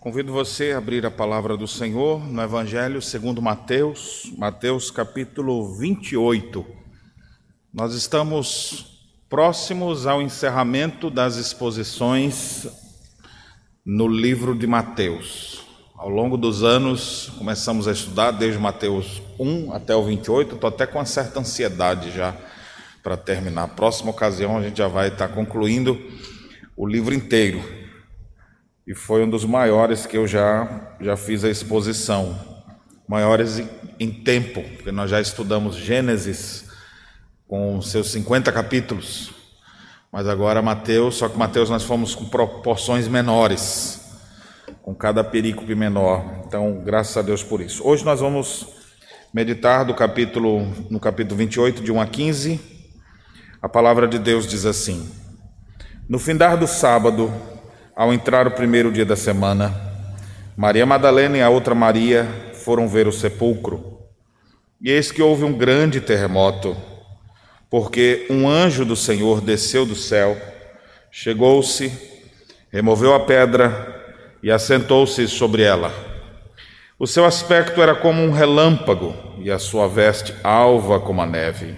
Convido você a abrir a palavra do Senhor no Evangelho segundo Mateus, Mateus capítulo 28. Nós estamos próximos ao encerramento das exposições no livro de Mateus. Ao longo dos anos, começamos a estudar desde Mateus 1 até o 28, estou até com uma certa ansiedade já para terminar. Próxima ocasião a gente já vai estar concluindo o livro inteiro. E foi um dos maiores que eu já, já fiz a exposição. Maiores em tempo, porque nós já estudamos Gênesis com seus 50 capítulos. Mas agora Mateus, só que Mateus nós fomos com proporções menores, com cada perícope menor. Então, graças a Deus por isso. Hoje nós vamos meditar do capítulo no capítulo 28 de 1 a 15. A palavra de Deus diz assim: No findar do sábado, ao entrar o primeiro dia da semana, Maria Madalena e a outra Maria foram ver o sepulcro. E eis que houve um grande terremoto, porque um anjo do Senhor desceu do céu, chegou-se, removeu a pedra e assentou-se sobre ela. O seu aspecto era como um relâmpago e a sua veste alva como a neve.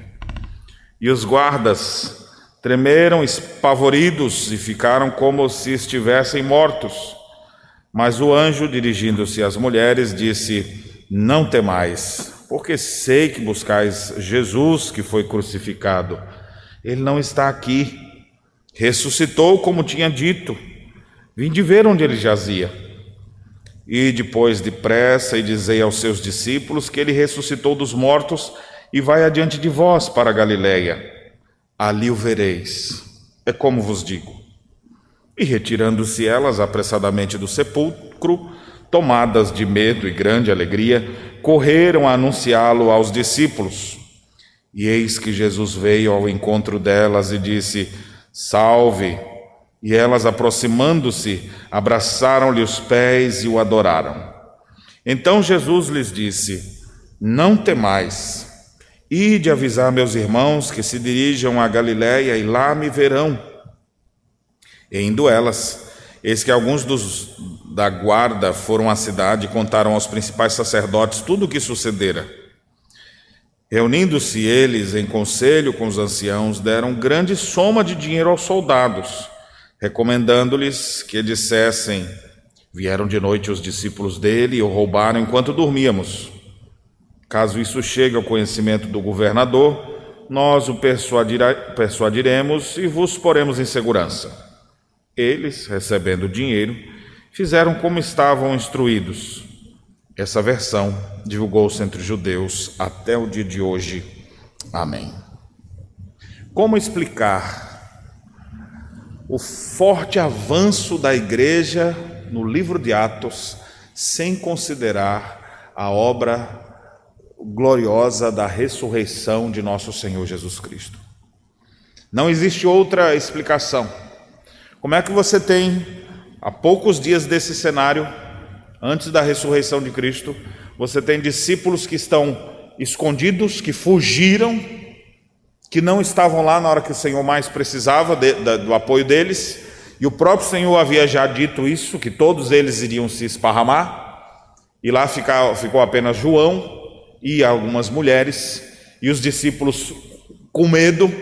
E os guardas Tremeram espavoridos e ficaram como se estivessem mortos. Mas o anjo, dirigindo-se às mulheres, disse: Não temais, porque sei que buscais Jesus que foi crucificado. Ele não está aqui. Ressuscitou como tinha dito. Vinde ver onde ele jazia. E depois depressa e dizei aos seus discípulos que ele ressuscitou dos mortos e vai adiante de vós para a Galileia ali o vereis. É como vos digo. E retirando-se elas apressadamente do sepulcro, tomadas de medo e grande alegria, correram a anunciá-lo aos discípulos. E eis que Jesus veio ao encontro delas e disse: Salve! E elas, aproximando-se, abraçaram-lhe os pés e o adoraram. Então Jesus lhes disse: Não temais. Ide avisar meus irmãos que se dirijam a Galiléia e lá me verão. E indo elas, eis que alguns dos da guarda foram à cidade e contaram aos principais sacerdotes tudo o que sucedera. Reunindo-se eles em conselho com os anciãos, deram grande soma de dinheiro aos soldados, recomendando-lhes que dissessem: Vieram de noite os discípulos dele e o roubaram enquanto dormíamos. Caso isso chegue ao conhecimento do governador, nós o persuadiremos e vos poremos em segurança. Eles, recebendo o dinheiro, fizeram como estavam instruídos. Essa versão divulgou-se entre os judeus até o dia de hoje. Amém. Como explicar o forte avanço da igreja no livro de Atos sem considerar a obra gloriosa da ressurreição de nosso Senhor Jesus Cristo. Não existe outra explicação. Como é que você tem, a poucos dias desse cenário, antes da ressurreição de Cristo, você tem discípulos que estão escondidos, que fugiram, que não estavam lá na hora que o Senhor mais precisava de, do apoio deles, e o próprio Senhor havia já dito isso, que todos eles iriam se esparramar, e lá fica, ficou apenas João, e algumas mulheres, e os discípulos com medo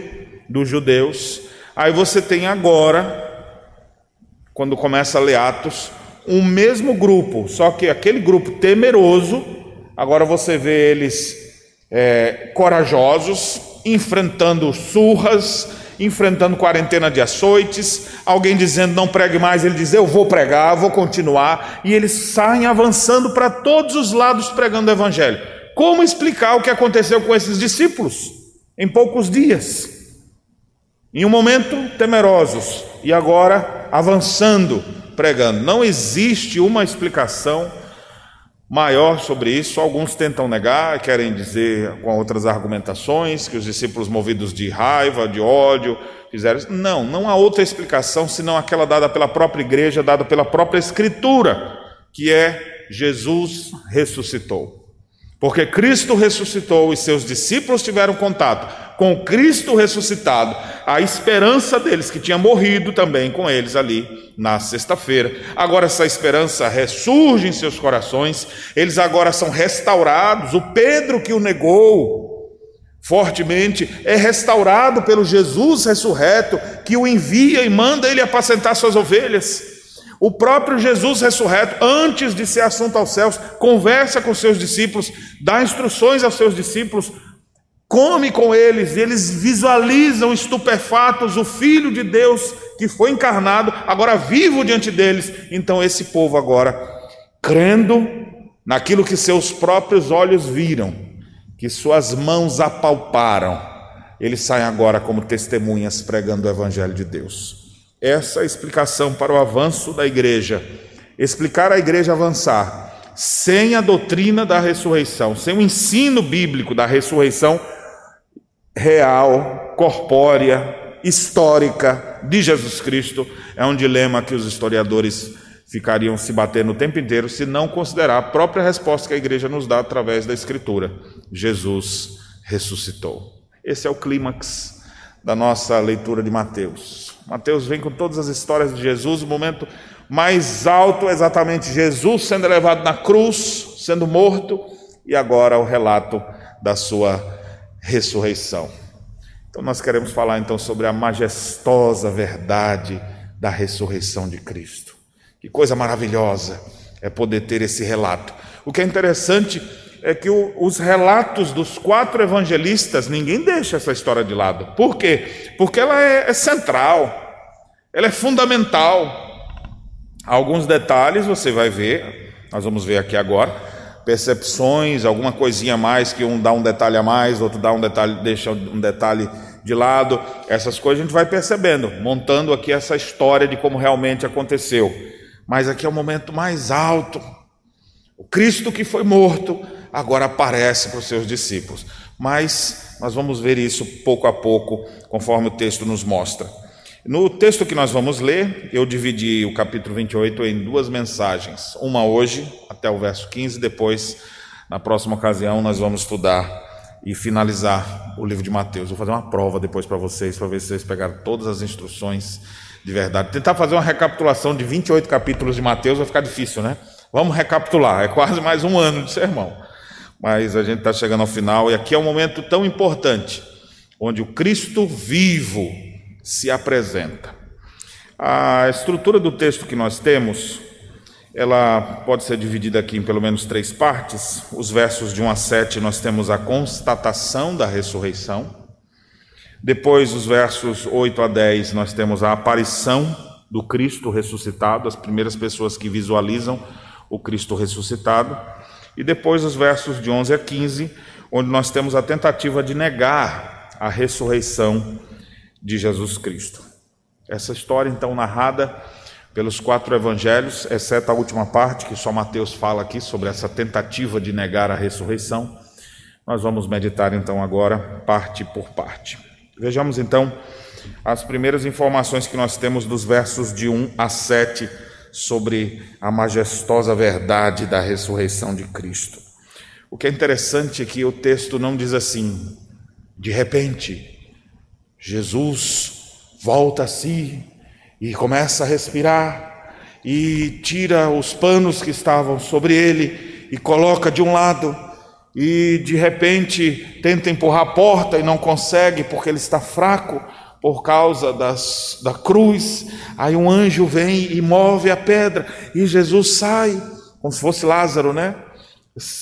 dos judeus. Aí você tem agora, quando começa a ler Atos, um mesmo grupo, só que aquele grupo temeroso, agora você vê eles é, corajosos, enfrentando surras, enfrentando quarentena de açoites, alguém dizendo não pregue mais, ele diz eu vou pregar, vou continuar, e eles saem avançando para todos os lados pregando o evangelho. Como explicar o que aconteceu com esses discípulos em poucos dias? Em um momento temerosos e agora avançando, pregando. Não existe uma explicação maior sobre isso. Alguns tentam negar, querem dizer com outras argumentações que os discípulos movidos de raiva, de ódio, fizeram isso. Não, não há outra explicação senão aquela dada pela própria igreja, dada pela própria escritura, que é Jesus ressuscitou. Porque Cristo ressuscitou e seus discípulos tiveram contato com Cristo ressuscitado, a esperança deles, que tinha morrido também com eles ali na sexta-feira. Agora essa esperança ressurge em seus corações, eles agora são restaurados. O Pedro que o negou, fortemente, é restaurado pelo Jesus ressurreto, que o envia e manda ele apacentar suas ovelhas. O próprio Jesus ressurreto, antes de ser assunto aos céus, conversa com seus discípulos, dá instruções aos seus discípulos, come com eles, eles visualizam estupefatos o Filho de Deus que foi encarnado, agora vivo diante deles. Então, esse povo agora, crendo naquilo que seus próprios olhos viram, que suas mãos apalparam, eles saem agora como testemunhas pregando o Evangelho de Deus. Essa é a explicação para o avanço da igreja. Explicar a igreja avançar sem a doutrina da ressurreição, sem o ensino bíblico da ressurreição real, corpórea, histórica de Jesus Cristo, é um dilema que os historiadores ficariam se batendo o tempo inteiro se não considerar a própria resposta que a igreja nos dá através da Escritura: Jesus ressuscitou. Esse é o clímax da nossa leitura de Mateus. Mateus vem com todas as histórias de Jesus, o momento mais alto é exatamente Jesus sendo levado na cruz, sendo morto, e agora o relato da sua ressurreição. Então nós queremos falar então sobre a majestosa verdade da ressurreição de Cristo. Que coisa maravilhosa é poder ter esse relato. O que é interessante é que o, os relatos dos quatro evangelistas, ninguém deixa essa história de lado. Por quê? Porque ela é, é central, ela é fundamental. Alguns detalhes você vai ver, nós vamos ver aqui agora, percepções, alguma coisinha mais que um dá um detalhe a mais, outro dá um detalhe, deixa um detalhe de lado. Essas coisas a gente vai percebendo, montando aqui essa história de como realmente aconteceu mas aqui é o momento mais alto. O Cristo que foi morto agora aparece para os seus discípulos. Mas nós vamos ver isso pouco a pouco, conforme o texto nos mostra. No texto que nós vamos ler, eu dividi o capítulo 28 em duas mensagens. Uma hoje, até o verso 15, depois, na próxima ocasião, nós vamos estudar e finalizar o livro de Mateus. Vou fazer uma prova depois para vocês, para ver se vocês pegaram todas as instruções de verdade. Tentar fazer uma recapitulação de 28 capítulos de Mateus vai ficar difícil, né? Vamos recapitular, é quase mais um ano de sermão. Mas a gente está chegando ao final e aqui é um momento tão importante, onde o Cristo vivo se apresenta. A estrutura do texto que nós temos, ela pode ser dividida aqui em pelo menos três partes. Os versos de 1 a 7 nós temos a constatação da ressurreição. Depois, os versos 8 a 10, nós temos a aparição do Cristo ressuscitado, as primeiras pessoas que visualizam o Cristo ressuscitado. E depois, os versos de 11 a 15, onde nós temos a tentativa de negar a ressurreição de Jesus Cristo. Essa história, então, narrada pelos quatro evangelhos, exceto a última parte, que só Mateus fala aqui sobre essa tentativa de negar a ressurreição. Nós vamos meditar então agora, parte por parte. Vejamos então as primeiras informações que nós temos dos versos de 1 a 7 sobre a majestosa verdade da ressurreição de Cristo. O que é interessante é que o texto não diz assim, de repente, Jesus volta a si e começa a respirar e tira os panos que estavam sobre ele e coloca de um lado e de repente tenta empurrar a porta e não consegue porque ele está fraco por causa das, da cruz. Aí um anjo vem e move a pedra e Jesus sai, como se fosse Lázaro, né?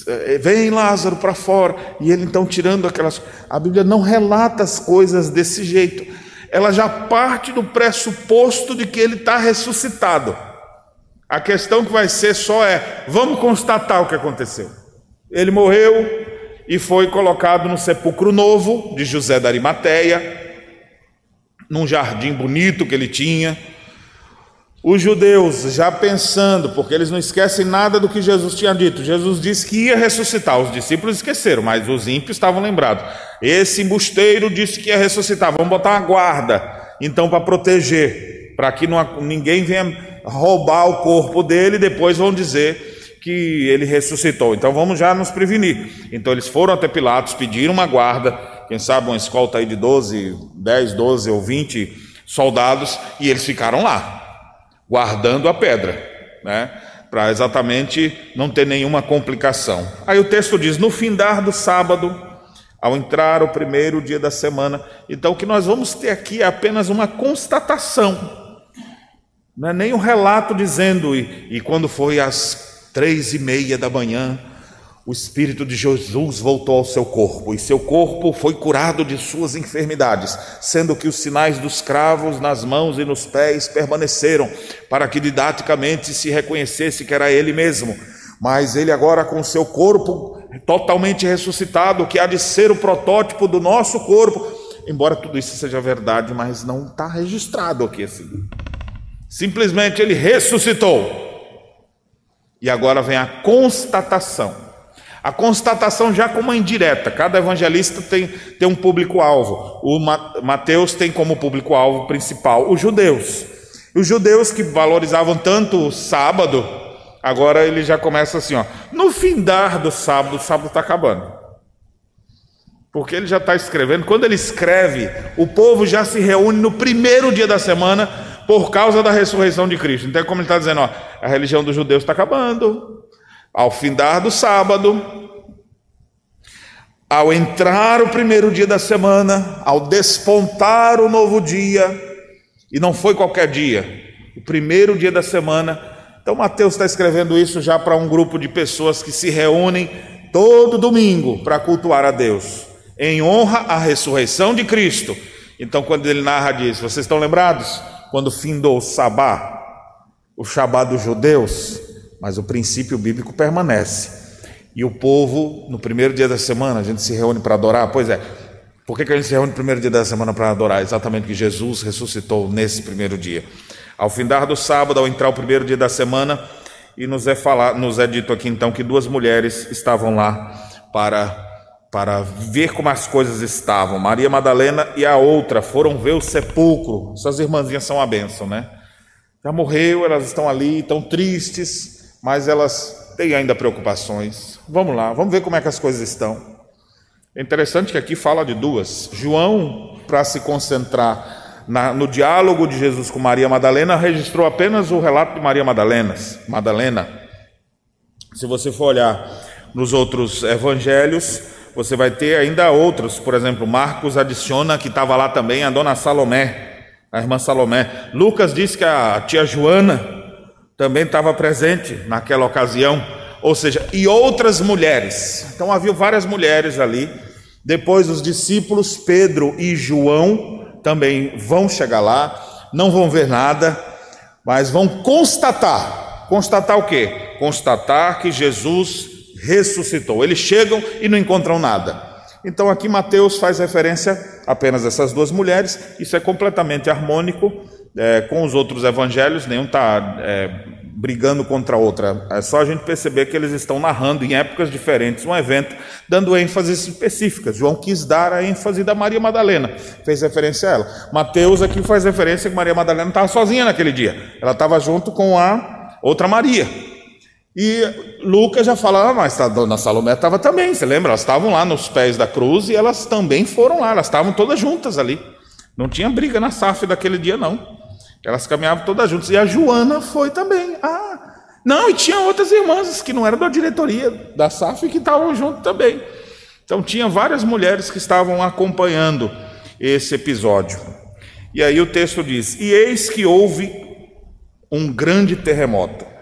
Eh, vem Lázaro para fora e ele então tirando aquelas. A Bíblia não relata as coisas desse jeito, ela já parte do pressuposto de que ele está ressuscitado. A questão que vai ser só é: vamos constatar o que aconteceu. Ele morreu e foi colocado no sepulcro novo de José da Arimateia, num jardim bonito que ele tinha. Os judeus já pensando, porque eles não esquecem nada do que Jesus tinha dito. Jesus disse que ia ressuscitar. Os discípulos esqueceram, mas os ímpios estavam lembrados. Esse embusteiro disse que ia ressuscitar. Vamos botar uma guarda, então, para proteger, para que não, ninguém venha roubar o corpo dele. Depois vão dizer que ele ressuscitou. Então vamos já nos prevenir. Então eles foram até Pilatos, pediram uma guarda quem sabe uma escolta aí de 12, 10, 12 ou 20 soldados, e eles ficaram lá, guardando a pedra, né? Para exatamente não ter nenhuma complicação. Aí o texto diz: no findar do sábado, ao entrar o primeiro dia da semana. Então, o que nós vamos ter aqui é apenas uma constatação não é nem um relato dizendo, e, e quando foi às três e meia da manhã, o Espírito de Jesus voltou ao seu corpo, e seu corpo foi curado de suas enfermidades, sendo que os sinais dos cravos nas mãos e nos pés permaneceram, para que didaticamente se reconhecesse que era ele mesmo. Mas ele agora com seu corpo totalmente ressuscitado, que há de ser o protótipo do nosso corpo, embora tudo isso seja verdade, mas não está registrado aqui assim. Simplesmente ele ressuscitou. E agora vem a constatação. A constatação já como uma indireta. Cada evangelista tem, tem um público-alvo. O Mateus tem como público-alvo principal os judeus. Os judeus que valorizavam tanto o sábado, agora ele já começa assim: ó, no findar do sábado, o sábado está acabando. Porque ele já está escrevendo. Quando ele escreve, o povo já se reúne no primeiro dia da semana por causa da ressurreição de Cristo. Então, como ele está dizendo, ó, a religião dos judeus está acabando. Ao findar do sábado, ao entrar o primeiro dia da semana, ao despontar o novo dia, e não foi qualquer dia, o primeiro dia da semana. Então, Mateus está escrevendo isso já para um grupo de pessoas que se reúnem todo domingo para cultuar a Deus, em honra à ressurreição de Cristo. Então, quando ele narra disso, vocês estão lembrados? quando findou o sabá, o Shabá dos judeus, mas o princípio bíblico permanece. E o povo, no primeiro dia da semana, a gente se reúne para adorar. Pois é, por que, que a gente se reúne no primeiro dia da semana para adorar? Exatamente que Jesus ressuscitou nesse primeiro dia. Ao findar do sábado, ao entrar o primeiro dia da semana, e nos é, falar, nos é dito aqui então que duas mulheres estavam lá para para ver como as coisas estavam. Maria Madalena e a outra foram ver o sepulcro. Essas irmãzinhas são a bênção, né? Já morreu, elas estão ali, estão tristes, mas elas têm ainda preocupações. Vamos lá, vamos ver como é que as coisas estão. É interessante que aqui fala de duas. João, para se concentrar na, no diálogo de Jesus com Maria Madalena, registrou apenas o relato de Maria Madalena. Madalena. Se você for olhar nos outros evangelhos, você vai ter ainda outros, por exemplo, Marcos adiciona que estava lá também a dona Salomé, a irmã Salomé. Lucas diz que a tia Joana também estava presente naquela ocasião, ou seja, e outras mulheres. Então havia várias mulheres ali. Depois os discípulos Pedro e João também vão chegar lá, não vão ver nada, mas vão constatar. Constatar o quê? Constatar que Jesus ressuscitou. Eles chegam e não encontram nada. Então aqui Mateus faz referência apenas a essas duas mulheres, isso é completamente harmônico é, com os outros evangelhos, nenhum está é, brigando contra outra, é só a gente perceber que eles estão narrando em épocas diferentes um evento, dando ênfases específicas. João quis dar a ênfase da Maria Madalena, fez referência a ela. Mateus aqui faz referência que Maria Madalena estava sozinha naquele dia, ela estava junto com a outra Maria. E Lucas já fala, ah, mas a dona Salomé estava também, você lembra? Elas estavam lá nos pés da cruz e elas também foram lá, elas estavam todas juntas ali. Não tinha briga na SAF daquele dia, não. Elas caminhavam todas juntas. E a Joana foi também. Ah, não, e tinha outras irmãs que não eram da diretoria da SAF que estavam junto também. Então tinha várias mulheres que estavam acompanhando esse episódio. E aí o texto diz: E eis que houve um grande terremoto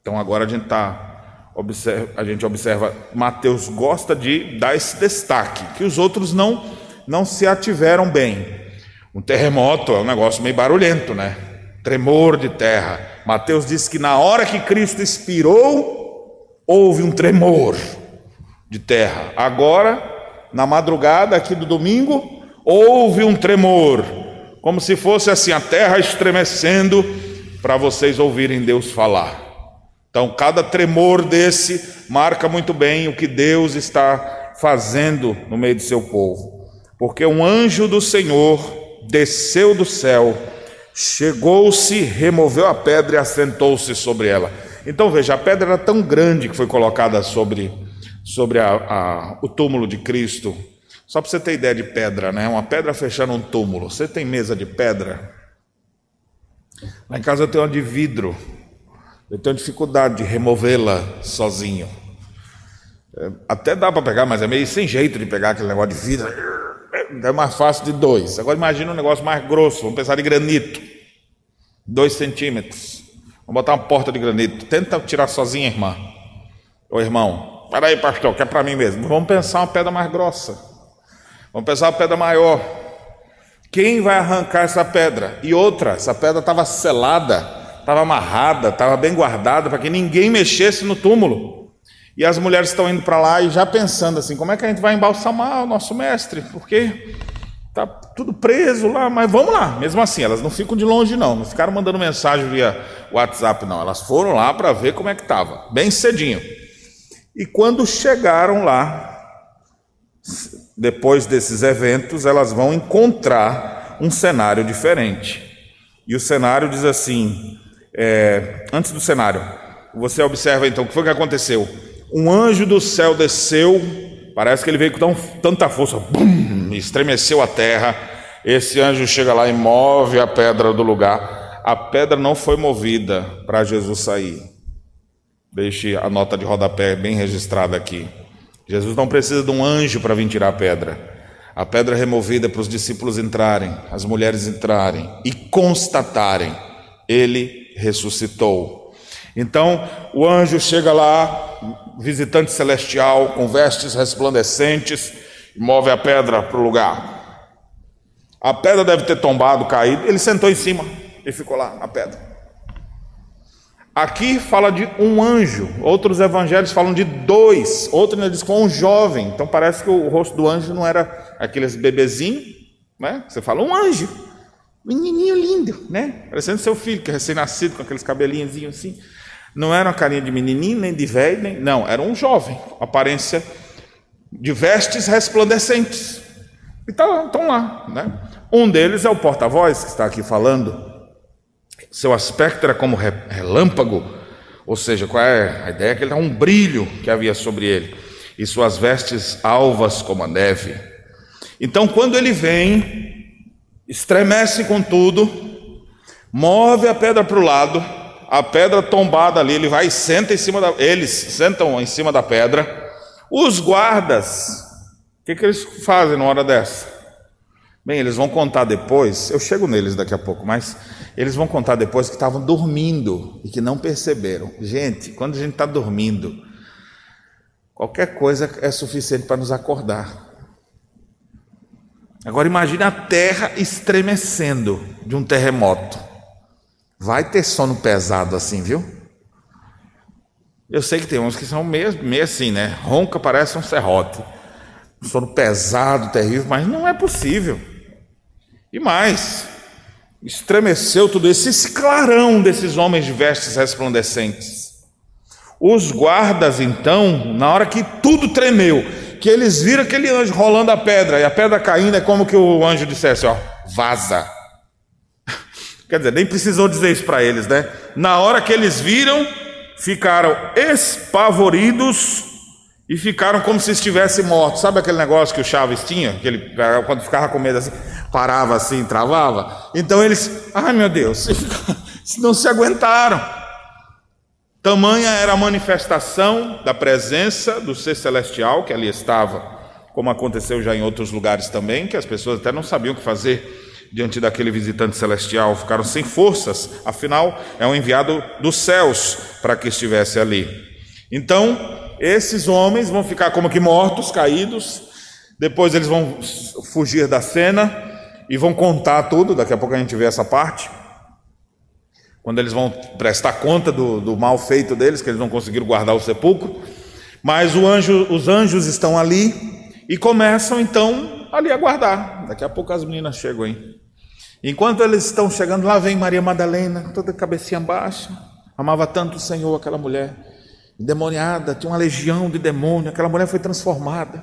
então agora a gente tá observa, a gente observa Mateus gosta de dar esse destaque que os outros não não se ativeram bem. Um terremoto é um negócio meio barulhento, né? Tremor de terra. Mateus diz que na hora que Cristo expirou, houve um tremor de terra. Agora, na madrugada aqui do domingo, houve um tremor, como se fosse assim a terra estremecendo para vocês ouvirem Deus falar. Então, cada tremor desse marca muito bem o que Deus está fazendo no meio de seu povo. Porque um anjo do Senhor desceu do céu, chegou-se, removeu a pedra e assentou-se sobre ela. Então veja, a pedra era tão grande que foi colocada sobre, sobre a, a, o túmulo de Cristo, Só para você ter ideia de pedra, né? Uma pedra fechando um túmulo. Você tem mesa de pedra? Lá em casa eu tenho uma de vidro. Eu tenho dificuldade de removê-la sozinho. É, até dá para pegar, mas é meio sem jeito de pegar aquele negócio de vidro. É mais fácil de dois. Agora imagine um negócio mais grosso. Vamos pensar de granito. Dois centímetros. Vamos botar uma porta de granito. Tenta tirar sozinha, irmã. Ô irmão, peraí, pastor, que é para mim mesmo. Vamos pensar uma pedra mais grossa. Vamos pensar uma pedra maior. Quem vai arrancar essa pedra? E outra, essa pedra estava selada, estava amarrada, estava bem guardada para que ninguém mexesse no túmulo. E as mulheres estão indo para lá e já pensando assim: como é que a gente vai embalsamar o nosso mestre? Porque está tudo preso lá, mas vamos lá. Mesmo assim, elas não ficam de longe, não. Não ficaram mandando mensagem via WhatsApp, não. Elas foram lá para ver como é que estava, bem cedinho. E quando chegaram lá, depois desses eventos, elas vão encontrar um cenário diferente. E o cenário diz assim: é, antes do cenário, você observa então o que foi que aconteceu. Um anjo do céu desceu, parece que ele veio com tão, tanta força, bum, estremeceu a terra. Esse anjo chega lá e move a pedra do lugar. A pedra não foi movida para Jesus sair. Deixe a nota de rodapé bem registrada aqui. Jesus não precisa de um anjo para vir tirar a pedra. A pedra é removida para os discípulos entrarem, as mulheres entrarem e constatarem: Ele ressuscitou. Então o anjo chega lá, visitante celestial, com vestes resplandecentes, e move a pedra para o lugar. A pedra deve ter tombado, caído. Ele sentou em cima e ficou lá na pedra. Aqui fala de um anjo, outros evangelhos falam de dois, outro ainda diz que foi um jovem, então parece que o rosto do anjo não era aqueles bebezinho, né? Você fala um anjo, menininho lindo, né? Parecendo seu filho, que é recém-nascido, com aqueles cabelinhos assim. Não era uma carinha de menininho, nem de velho, nem... não, era um jovem, aparência de vestes resplandecentes. E estão tá, lá, né? Um deles é o porta-voz que está aqui falando, seu aspecto era como relâmpago, ou seja, qual é a ideia? Que ele dá um brilho que havia sobre ele, e suas vestes alvas como a neve. Então, quando ele vem, estremece com tudo, move a pedra para o lado, a pedra tombada ali, ele vai e senta em cima da. Eles sentam em cima da pedra. Os guardas, o que, que eles fazem na hora dessa? Bem, eles vão contar depois, eu chego neles daqui a pouco, mas eles vão contar depois que estavam dormindo e que não perceberam. Gente, quando a gente está dormindo, qualquer coisa é suficiente para nos acordar. Agora imagine a terra estremecendo de um terremoto. Vai ter sono pesado assim, viu? Eu sei que tem uns que são meio, meio assim, né? Ronca parece um serrote. sono pesado, terrível, mas não é possível. E mais, estremeceu tudo esse clarão desses homens de vestes resplandecentes. Os guardas, então, na hora que tudo tremeu, que eles viram aquele anjo rolando a pedra e a pedra caindo, é como que o anjo dissesse: ó, vaza. Quer dizer, nem precisou dizer isso para eles, né? Na hora que eles viram, ficaram espavoridos e ficaram como se estivessem mortos. Sabe aquele negócio que o Chaves tinha? Que ele, quando ficava com medo assim, parava assim, travava. Então eles, ai meu Deus, não se aguentaram. Tamanha era a manifestação da presença do ser celestial que ali estava, como aconteceu já em outros lugares também, que as pessoas até não sabiam o que fazer diante daquele visitante celestial, ficaram sem forças, afinal é um enviado dos céus para que estivesse ali. Então, esses homens vão ficar como que mortos, caídos. Depois eles vão fugir da cena e vão contar tudo. Daqui a pouco a gente vê essa parte. Quando eles vão prestar conta do, do mal feito deles, que eles não conseguiram guardar o sepulcro. Mas anjo, os anjos estão ali e começam então ali a guardar. Daqui a pouco as meninas chegam aí. Enquanto eles estão chegando, lá vem Maria Madalena, toda cabecinha baixa. Amava tanto o Senhor, aquela mulher endemoniada, tinha uma legião de demônio, aquela mulher foi transformada.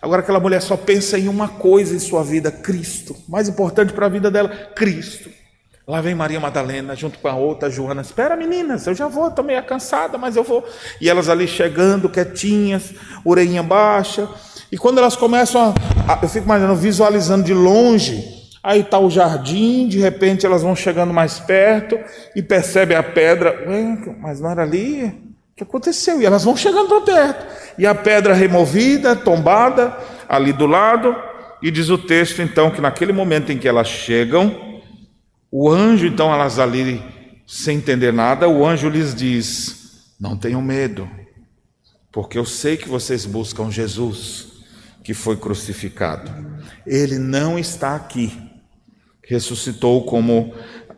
Agora aquela mulher só pensa em uma coisa em sua vida, Cristo. Mais importante para a vida dela, Cristo. Lá vem Maria Madalena junto com a outra Joana. Espera, meninas, eu já vou, estou meio cansada, mas eu vou. E elas ali chegando, quietinhas, orelhinha baixa, E quando elas começam a, a eu fico imaginando, visualizando de longe, aí está o jardim, de repente elas vão chegando mais perto e percebem a pedra, mas não era ali? O que aconteceu? E elas vão chegando para perto. E a pedra removida, tombada, ali do lado, e diz o texto então que naquele momento em que elas chegam, o anjo, então, elas ali, sem entender nada, o anjo lhes diz: Não tenham medo, porque eu sei que vocês buscam Jesus, que foi crucificado. Ele não está aqui. Ressuscitou como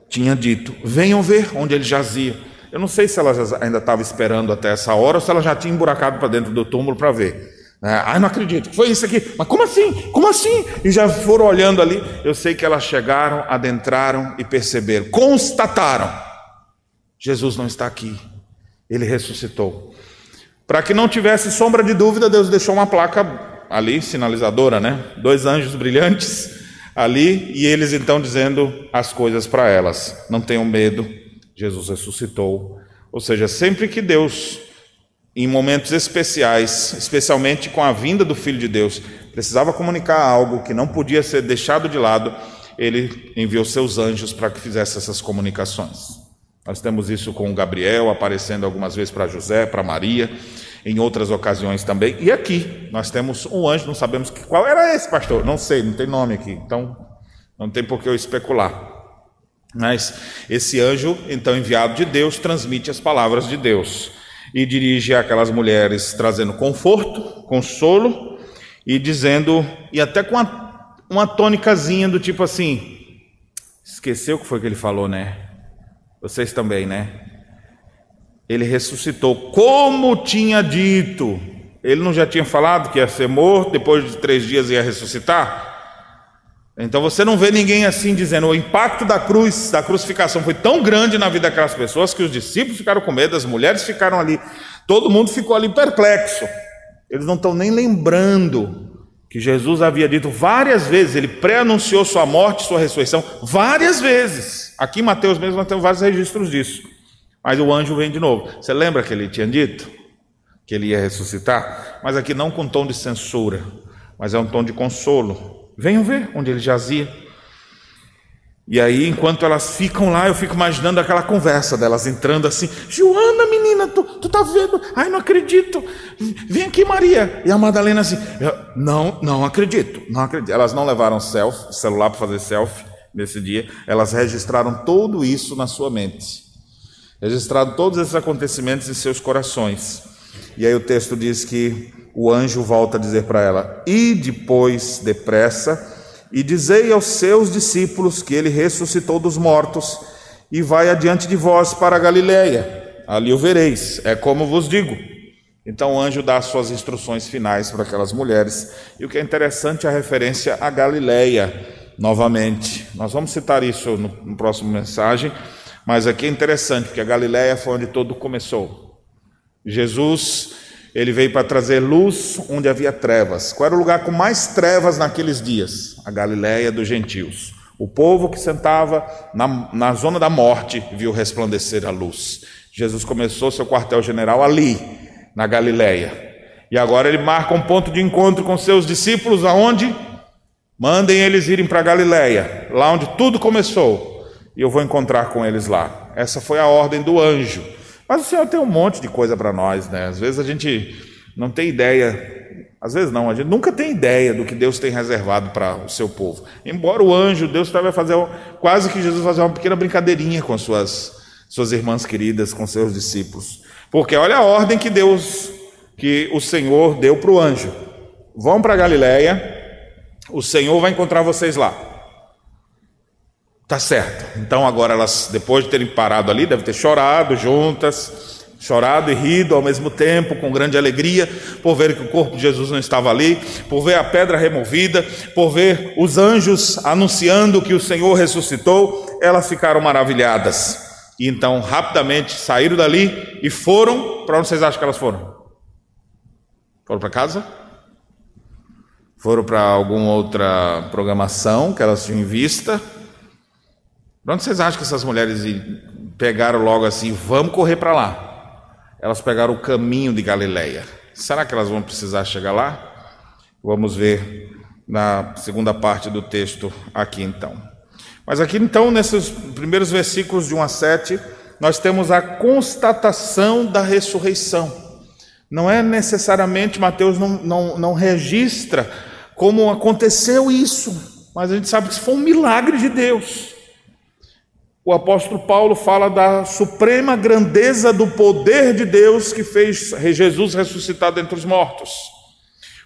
tinha dito. Venham ver onde ele jazia. Eu não sei se ela ainda estava esperando até essa hora ou se ela já tinha emburacado para dentro do túmulo para ver. Ah, não acredito, foi isso aqui. Mas como assim? Como assim? E já foram olhando ali. Eu sei que elas chegaram, adentraram e perceberam, constataram: Jesus não está aqui, ele ressuscitou. Para que não tivesse sombra de dúvida, Deus deixou uma placa ali, sinalizadora, né? Dois anjos brilhantes ali, e eles então dizendo as coisas para elas: não tenham medo, Jesus ressuscitou. Ou seja, sempre que Deus em momentos especiais, especialmente com a vinda do Filho de Deus, precisava comunicar algo que não podia ser deixado de lado, ele enviou seus anjos para que fizesse essas comunicações. Nós temos isso com Gabriel aparecendo algumas vezes para José, para Maria, em outras ocasiões também. E aqui nós temos um anjo, não sabemos que, qual era esse pastor, não sei, não tem nome aqui, então não tem por que eu especular. Mas esse anjo, então enviado de Deus, transmite as palavras de Deus e dirige aquelas mulheres trazendo conforto, consolo e dizendo, e até com uma, uma tônicazinha do tipo assim: esqueceu o que foi que ele falou, né? Vocês também, né? Ele ressuscitou, como tinha dito. Ele não já tinha falado que ia ser morto, depois de três dias ia ressuscitar? Então você não vê ninguém assim dizendo, o impacto da cruz, da crucificação foi tão grande na vida daquelas pessoas que os discípulos ficaram com medo, as mulheres ficaram ali, todo mundo ficou ali perplexo. Eles não estão nem lembrando que Jesus havia dito várias vezes, ele pré-anunciou sua morte, sua ressurreição, várias vezes. Aqui em Mateus mesmo nós temos vários registros disso. Mas o anjo vem de novo. Você lembra que ele tinha dito que ele ia ressuscitar? Mas aqui não com tom de censura, mas é um tom de consolo. Venham ver onde ele jazia. E aí, enquanto elas ficam lá, eu fico imaginando aquela conversa delas entrando assim: Joana, menina, tu, tu tá vendo? Ai, não acredito. Vem aqui, Maria. E a Madalena assim: Não, não acredito, não acredito. Elas não levaram selfie, celular para fazer selfie nesse dia. Elas registraram tudo isso na sua mente, registraram todos esses acontecimentos em seus corações. E aí o texto diz que o anjo volta a dizer para ela: E depois, depressa, e dizei aos seus discípulos que ele ressuscitou dos mortos e vai adiante de vós para a Galiléia. Ali o vereis, é como vos digo. Então o anjo dá suas instruções finais para aquelas mulheres. E o que é interessante é a referência a Galiléia, novamente. Nós vamos citar isso no, no próximo mensagem, mas aqui é interessante, porque a Galiléia foi onde tudo começou. Jesus ele veio para trazer luz onde havia trevas. Qual era o lugar com mais trevas naqueles dias? A Galiléia dos gentios. O povo que sentava na, na zona da morte viu resplandecer a luz. Jesus começou seu quartel-general ali, na Galiléia. E agora ele marca um ponto de encontro com seus discípulos, aonde? Mandem eles irem para a Galiléia, lá onde tudo começou. E eu vou encontrar com eles lá. Essa foi a ordem do anjo. Mas o Senhor tem um monte de coisa para nós, né? Às vezes a gente não tem ideia, às vezes não, a gente nunca tem ideia do que Deus tem reservado para o seu povo. Embora o anjo, Deus vai fazer quase que Jesus fazer uma pequena brincadeirinha com suas suas irmãs queridas, com seus discípulos. Porque olha a ordem que Deus, que o Senhor deu para o anjo. Vão para Galiléia, o Senhor vai encontrar vocês lá. Tá certo. Então agora elas, depois de terem parado ali, devem ter chorado juntas, chorado e rido ao mesmo tempo, com grande alegria, por ver que o corpo de Jesus não estava ali, por ver a pedra removida, por ver os anjos anunciando que o Senhor ressuscitou, elas ficaram maravilhadas. E então rapidamente saíram dali e foram, para onde vocês acham que elas foram? Foram para casa? Foram para alguma outra programação que elas tinham em vista? De onde vocês acham que essas mulheres pegaram logo assim, vamos correr para lá? Elas pegaram o caminho de Galileia. Será que elas vão precisar chegar lá? Vamos ver na segunda parte do texto aqui então. Mas aqui então, nesses primeiros versículos de 1 a 7, nós temos a constatação da ressurreição. Não é necessariamente, Mateus não, não, não registra como aconteceu isso, mas a gente sabe que isso foi um milagre de Deus. O apóstolo Paulo fala da suprema grandeza do poder de Deus que fez Jesus ressuscitar dentre os mortos.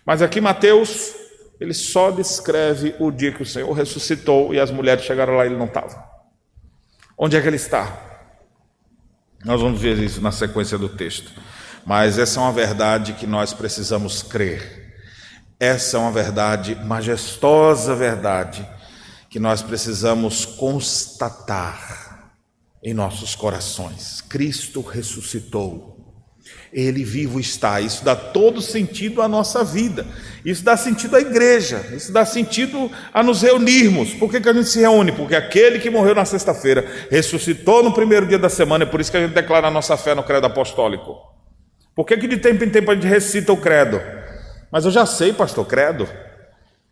Mas aqui Mateus, ele só descreve o dia que o Senhor ressuscitou e as mulheres chegaram lá e ele não estava. Onde é que ele está? Nós vamos ver isso na sequência do texto. Mas essa é uma verdade que nós precisamos crer. Essa é uma verdade, majestosa verdade, que nós precisamos constatar em nossos corações. Cristo ressuscitou. Ele vivo está. Isso dá todo sentido à nossa vida. Isso dá sentido à igreja. Isso dá sentido a nos reunirmos. Por que, que a gente se reúne? Porque aquele que morreu na sexta-feira ressuscitou no primeiro dia da semana. É por isso que a gente declara a nossa fé no credo apostólico. Por que, que de tempo em tempo a gente recita o credo? Mas eu já sei, pastor, credo.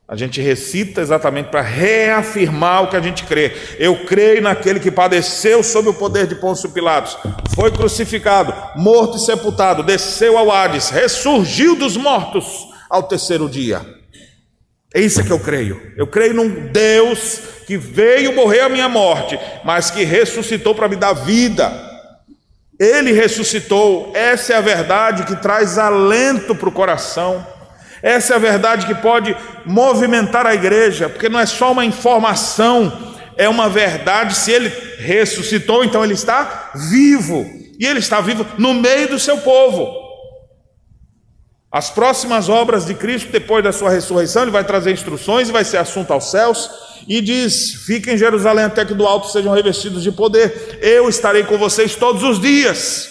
A gente recita exatamente para reafirmar o que a gente crê. Eu creio naquele que padeceu sob o poder de Pôncio Pilatos, foi crucificado, morto e sepultado, desceu ao Hades, ressurgiu dos mortos ao terceiro dia. É isso que eu creio. Eu creio num Deus que veio morrer a minha morte, mas que ressuscitou para me dar vida. Ele ressuscitou, essa é a verdade que traz alento para o coração. Essa é a verdade que pode movimentar a igreja, porque não é só uma informação, é uma verdade. Se ele ressuscitou, então ele está vivo, e ele está vivo no meio do seu povo. As próximas obras de Cristo, depois da sua ressurreição, ele vai trazer instruções e vai ser assunto aos céus. E diz: Fiquem em Jerusalém até que do alto sejam revestidos de poder. Eu estarei com vocês todos os dias.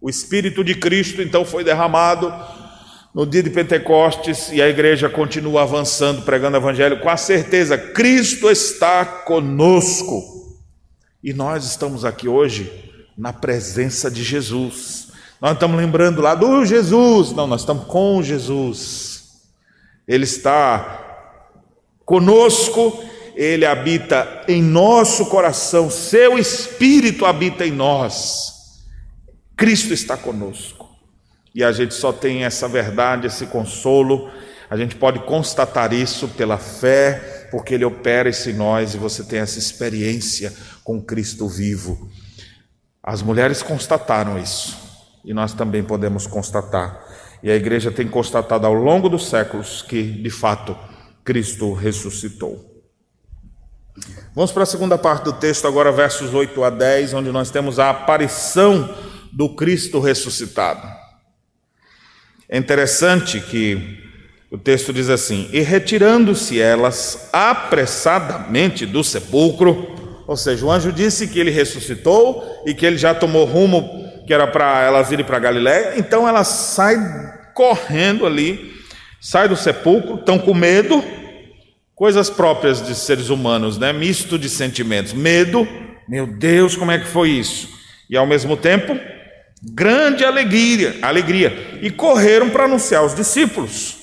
O Espírito de Cristo então foi derramado no dia de Pentecostes e a igreja continua avançando, pregando o Evangelho com a certeza: Cristo está conosco. E nós estamos aqui hoje na presença de Jesus. Nós estamos lembrando lá do Jesus, não, nós estamos com Jesus. Ele está conosco, ele habita em nosso coração, seu espírito habita em nós. Cristo está conosco. E a gente só tem essa verdade, esse consolo. A gente pode constatar isso pela fé, porque Ele opera isso em nós e você tem essa experiência com Cristo vivo. As mulheres constataram isso e nós também podemos constatar. E a igreja tem constatado ao longo dos séculos que, de fato, Cristo ressuscitou. Vamos para a segunda parte do texto, agora, versos 8 a 10, onde nós temos a aparição do Cristo ressuscitado. É interessante que o texto diz assim: E retirando-se elas apressadamente do sepulcro, ou seja, o anjo disse que ele ressuscitou e que ele já tomou rumo que era para elas irem para Galiléia, então elas saem correndo ali, saem do sepulcro, estão com medo, coisas próprias de seres humanos, né? Misto de sentimentos, medo, meu Deus, como é que foi isso? E ao mesmo tempo, grande alegria, alegria, e correram para anunciar aos discípulos.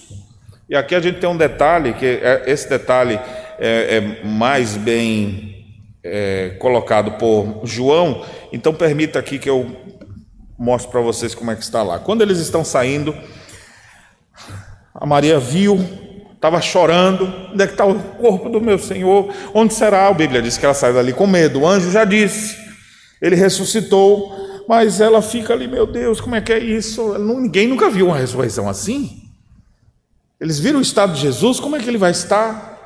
E aqui a gente tem um detalhe, que é, esse detalhe é, é mais bem é, colocado por João, então permita aqui que eu mostre para vocês como é que está lá. Quando eles estão saindo, a Maria viu, estava chorando, onde é que está o corpo do meu Senhor? Onde será? A Bíblia diz que ela sai dali com medo, o anjo já disse, ele ressuscitou, mas ela fica ali, meu Deus, como é que é isso? Ninguém nunca viu uma ressurreição assim. Eles viram o estado de Jesus, como é que ele vai estar?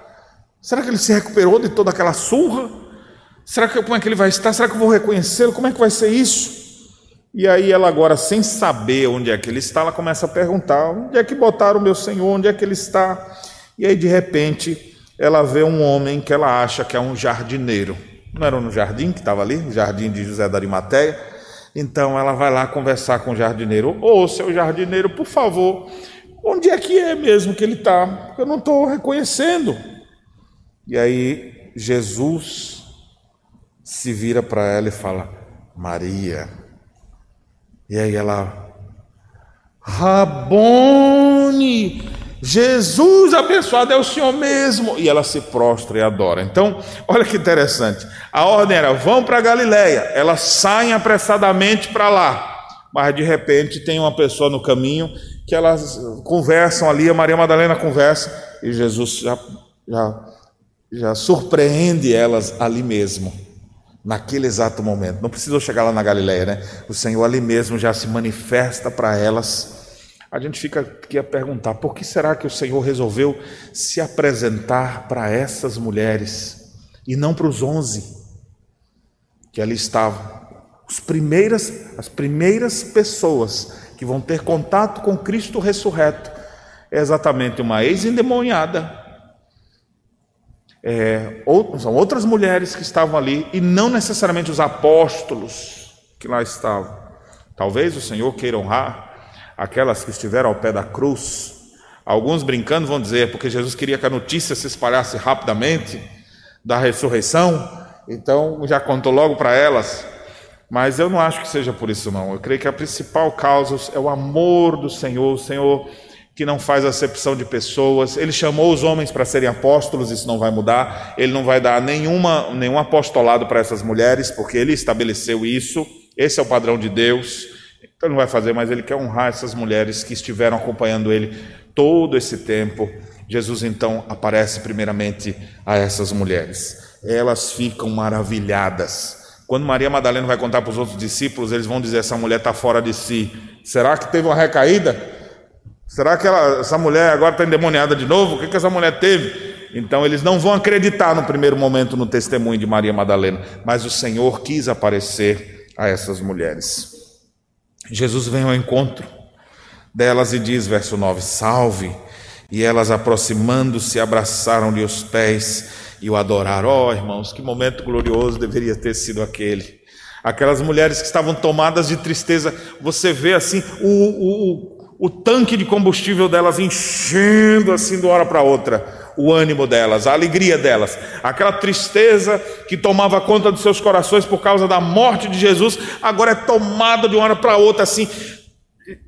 Será que ele se recuperou de toda aquela surra? Será que como é que ele vai estar? Será que eu vou reconhecê-lo? Como é que vai ser isso? E aí ela agora, sem saber onde é que ele está, ela começa a perguntar: onde é que botaram o meu Senhor? Onde é que ele está? E aí de repente ela vê um homem que ela acha que é um jardineiro. Não era no jardim que estava ali, o jardim de José da Arimateia. Então ela vai lá conversar com o jardineiro. Ô, seu jardineiro, por favor, onde é que é mesmo que ele está? Porque eu não estou reconhecendo. E aí Jesus se vira para ela e fala: Maria. E aí ela, Rabone, Jesus abençoado é o Senhor mesmo. E ela se prostra e adora. Então, olha que interessante. A ordem era: vão para Galiléia. Elas saem apressadamente para lá. Mas de repente tem uma pessoa no caminho que elas conversam ali, a Maria Madalena conversa, e Jesus já, já, já surpreende elas ali mesmo, naquele exato momento. Não precisou chegar lá na Galiléia, né? O Senhor ali mesmo já se manifesta para elas a gente fica aqui a perguntar: por que será que o Senhor resolveu se apresentar para essas mulheres e não para os onze que ali estavam? As primeiras, as primeiras pessoas que vão ter contato com Cristo ressurreto é exatamente uma ex-endemoniada. É, ou, são outras mulheres que estavam ali e não necessariamente os apóstolos que lá estavam. Talvez o Senhor queira honrar aquelas que estiveram ao pé da cruz. Alguns brincando vão dizer, porque Jesus queria que a notícia se espalhasse rapidamente da ressurreição, então já contou logo para elas. Mas eu não acho que seja por isso, não. Eu creio que a principal causa é o amor do Senhor, o Senhor que não faz acepção de pessoas. Ele chamou os homens para serem apóstolos, isso não vai mudar. Ele não vai dar nenhuma, nenhum apostolado para essas mulheres, porque ele estabeleceu isso. Esse é o padrão de Deus. Então ele não vai fazer, mas ele quer honrar essas mulheres que estiveram acompanhando ele todo esse tempo. Jesus então aparece primeiramente a essas mulheres. Elas ficam maravilhadas. Quando Maria Madalena vai contar para os outros discípulos, eles vão dizer: essa mulher está fora de si. Será que teve uma recaída? Será que ela, essa mulher agora está endemoniada de novo? O que, que essa mulher teve? Então eles não vão acreditar no primeiro momento no testemunho de Maria Madalena, mas o Senhor quis aparecer a essas mulheres. Jesus vem ao encontro delas e diz, verso 9: Salve! E elas, aproximando-se, abraçaram-lhe os pés e o adoraram. Oh, irmãos, que momento glorioso deveria ter sido aquele. Aquelas mulheres que estavam tomadas de tristeza, você vê assim o, o, o tanque de combustível delas enchendo assim de uma hora para outra o ânimo delas, a alegria delas, aquela tristeza que tomava conta dos seus corações por causa da morte de Jesus, agora é tomada de uma hora para outra assim.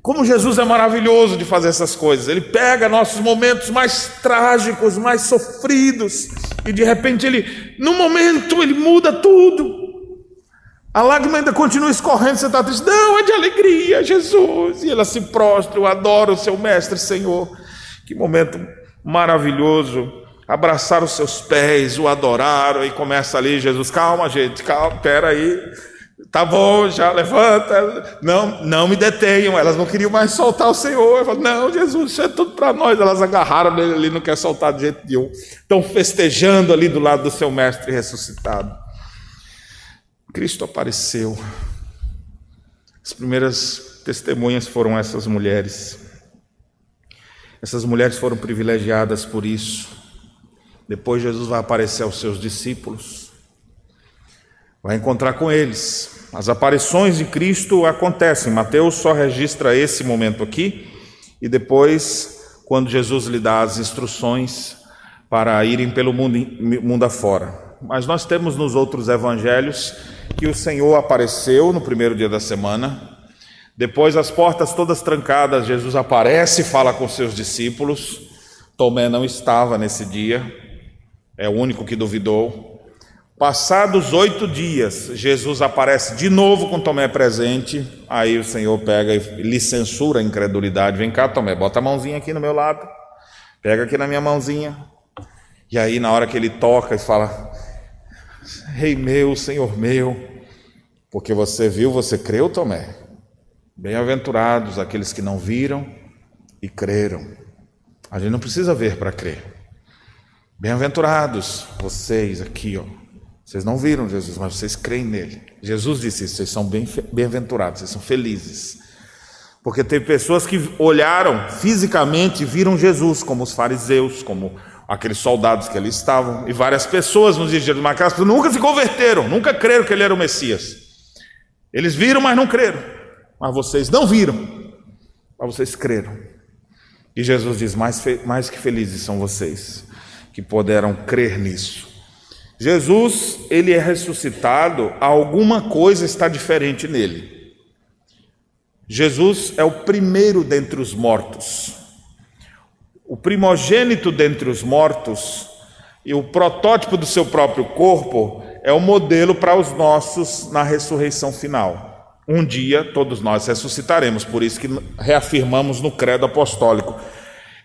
Como Jesus é maravilhoso de fazer essas coisas, ele pega nossos momentos mais trágicos, mais sofridos, e de repente ele, no momento, ele muda tudo. A lágrima ainda continua escorrendo, você está triste. Não, é de alegria, Jesus. E ela se prostra, eu adoro o seu mestre, Senhor. Que momento maravilhoso, abraçar os seus pés, o adoraram e começa ali, Jesus, calma gente, calma, espera aí, tá bom, já levanta, não, não me detenham, elas não queriam mais soltar o Senhor, falo, não, Jesus, isso é tudo para nós, elas agarraram ele ali, não quer soltar de jeito nenhum, estão festejando ali do lado do seu mestre ressuscitado. Cristo apareceu, as primeiras testemunhas foram essas mulheres, essas mulheres foram privilegiadas por isso. Depois Jesus vai aparecer aos seus discípulos, vai encontrar com eles. As aparições de Cristo acontecem. Mateus só registra esse momento aqui e depois, quando Jesus lhe dá as instruções para irem pelo mundo, mundo afora. Mas nós temos nos outros evangelhos que o Senhor apareceu no primeiro dia da semana, depois, as portas todas trancadas, Jesus aparece e fala com seus discípulos. Tomé não estava nesse dia, é o único que duvidou. Passados oito dias, Jesus aparece de novo com Tomé presente. Aí o Senhor pega e lhe censura a incredulidade. Vem cá, Tomé, bota a mãozinha aqui no meu lado. Pega aqui na minha mãozinha. E aí, na hora que ele toca e fala: Rei meu, Senhor meu, porque você viu, você creu, Tomé? Bem-aventurados aqueles que não viram e creram. A gente não precisa ver para crer. Bem-aventurados vocês aqui, ó. Vocês não viram Jesus, mas vocês creem nele. Jesus disse isso, vocês são bem-aventurados, vocês são felizes. Porque tem pessoas que olharam fisicamente e viram Jesus, como os fariseus, como aqueles soldados que ali estavam, e várias pessoas nos dias de Jesus, nunca se converteram, nunca creram que ele era o Messias. Eles viram, mas não creram mas vocês não viram, mas vocês creram. E Jesus diz: mais, mais que felizes são vocês que puderam crer nisso. Jesus, ele é ressuscitado, alguma coisa está diferente nele. Jesus é o primeiro dentre os mortos. o primogênito dentre os mortos e o protótipo do seu próprio corpo, é o modelo para os nossos na ressurreição final. Um dia todos nós ressuscitaremos, por isso que reafirmamos no credo apostólico: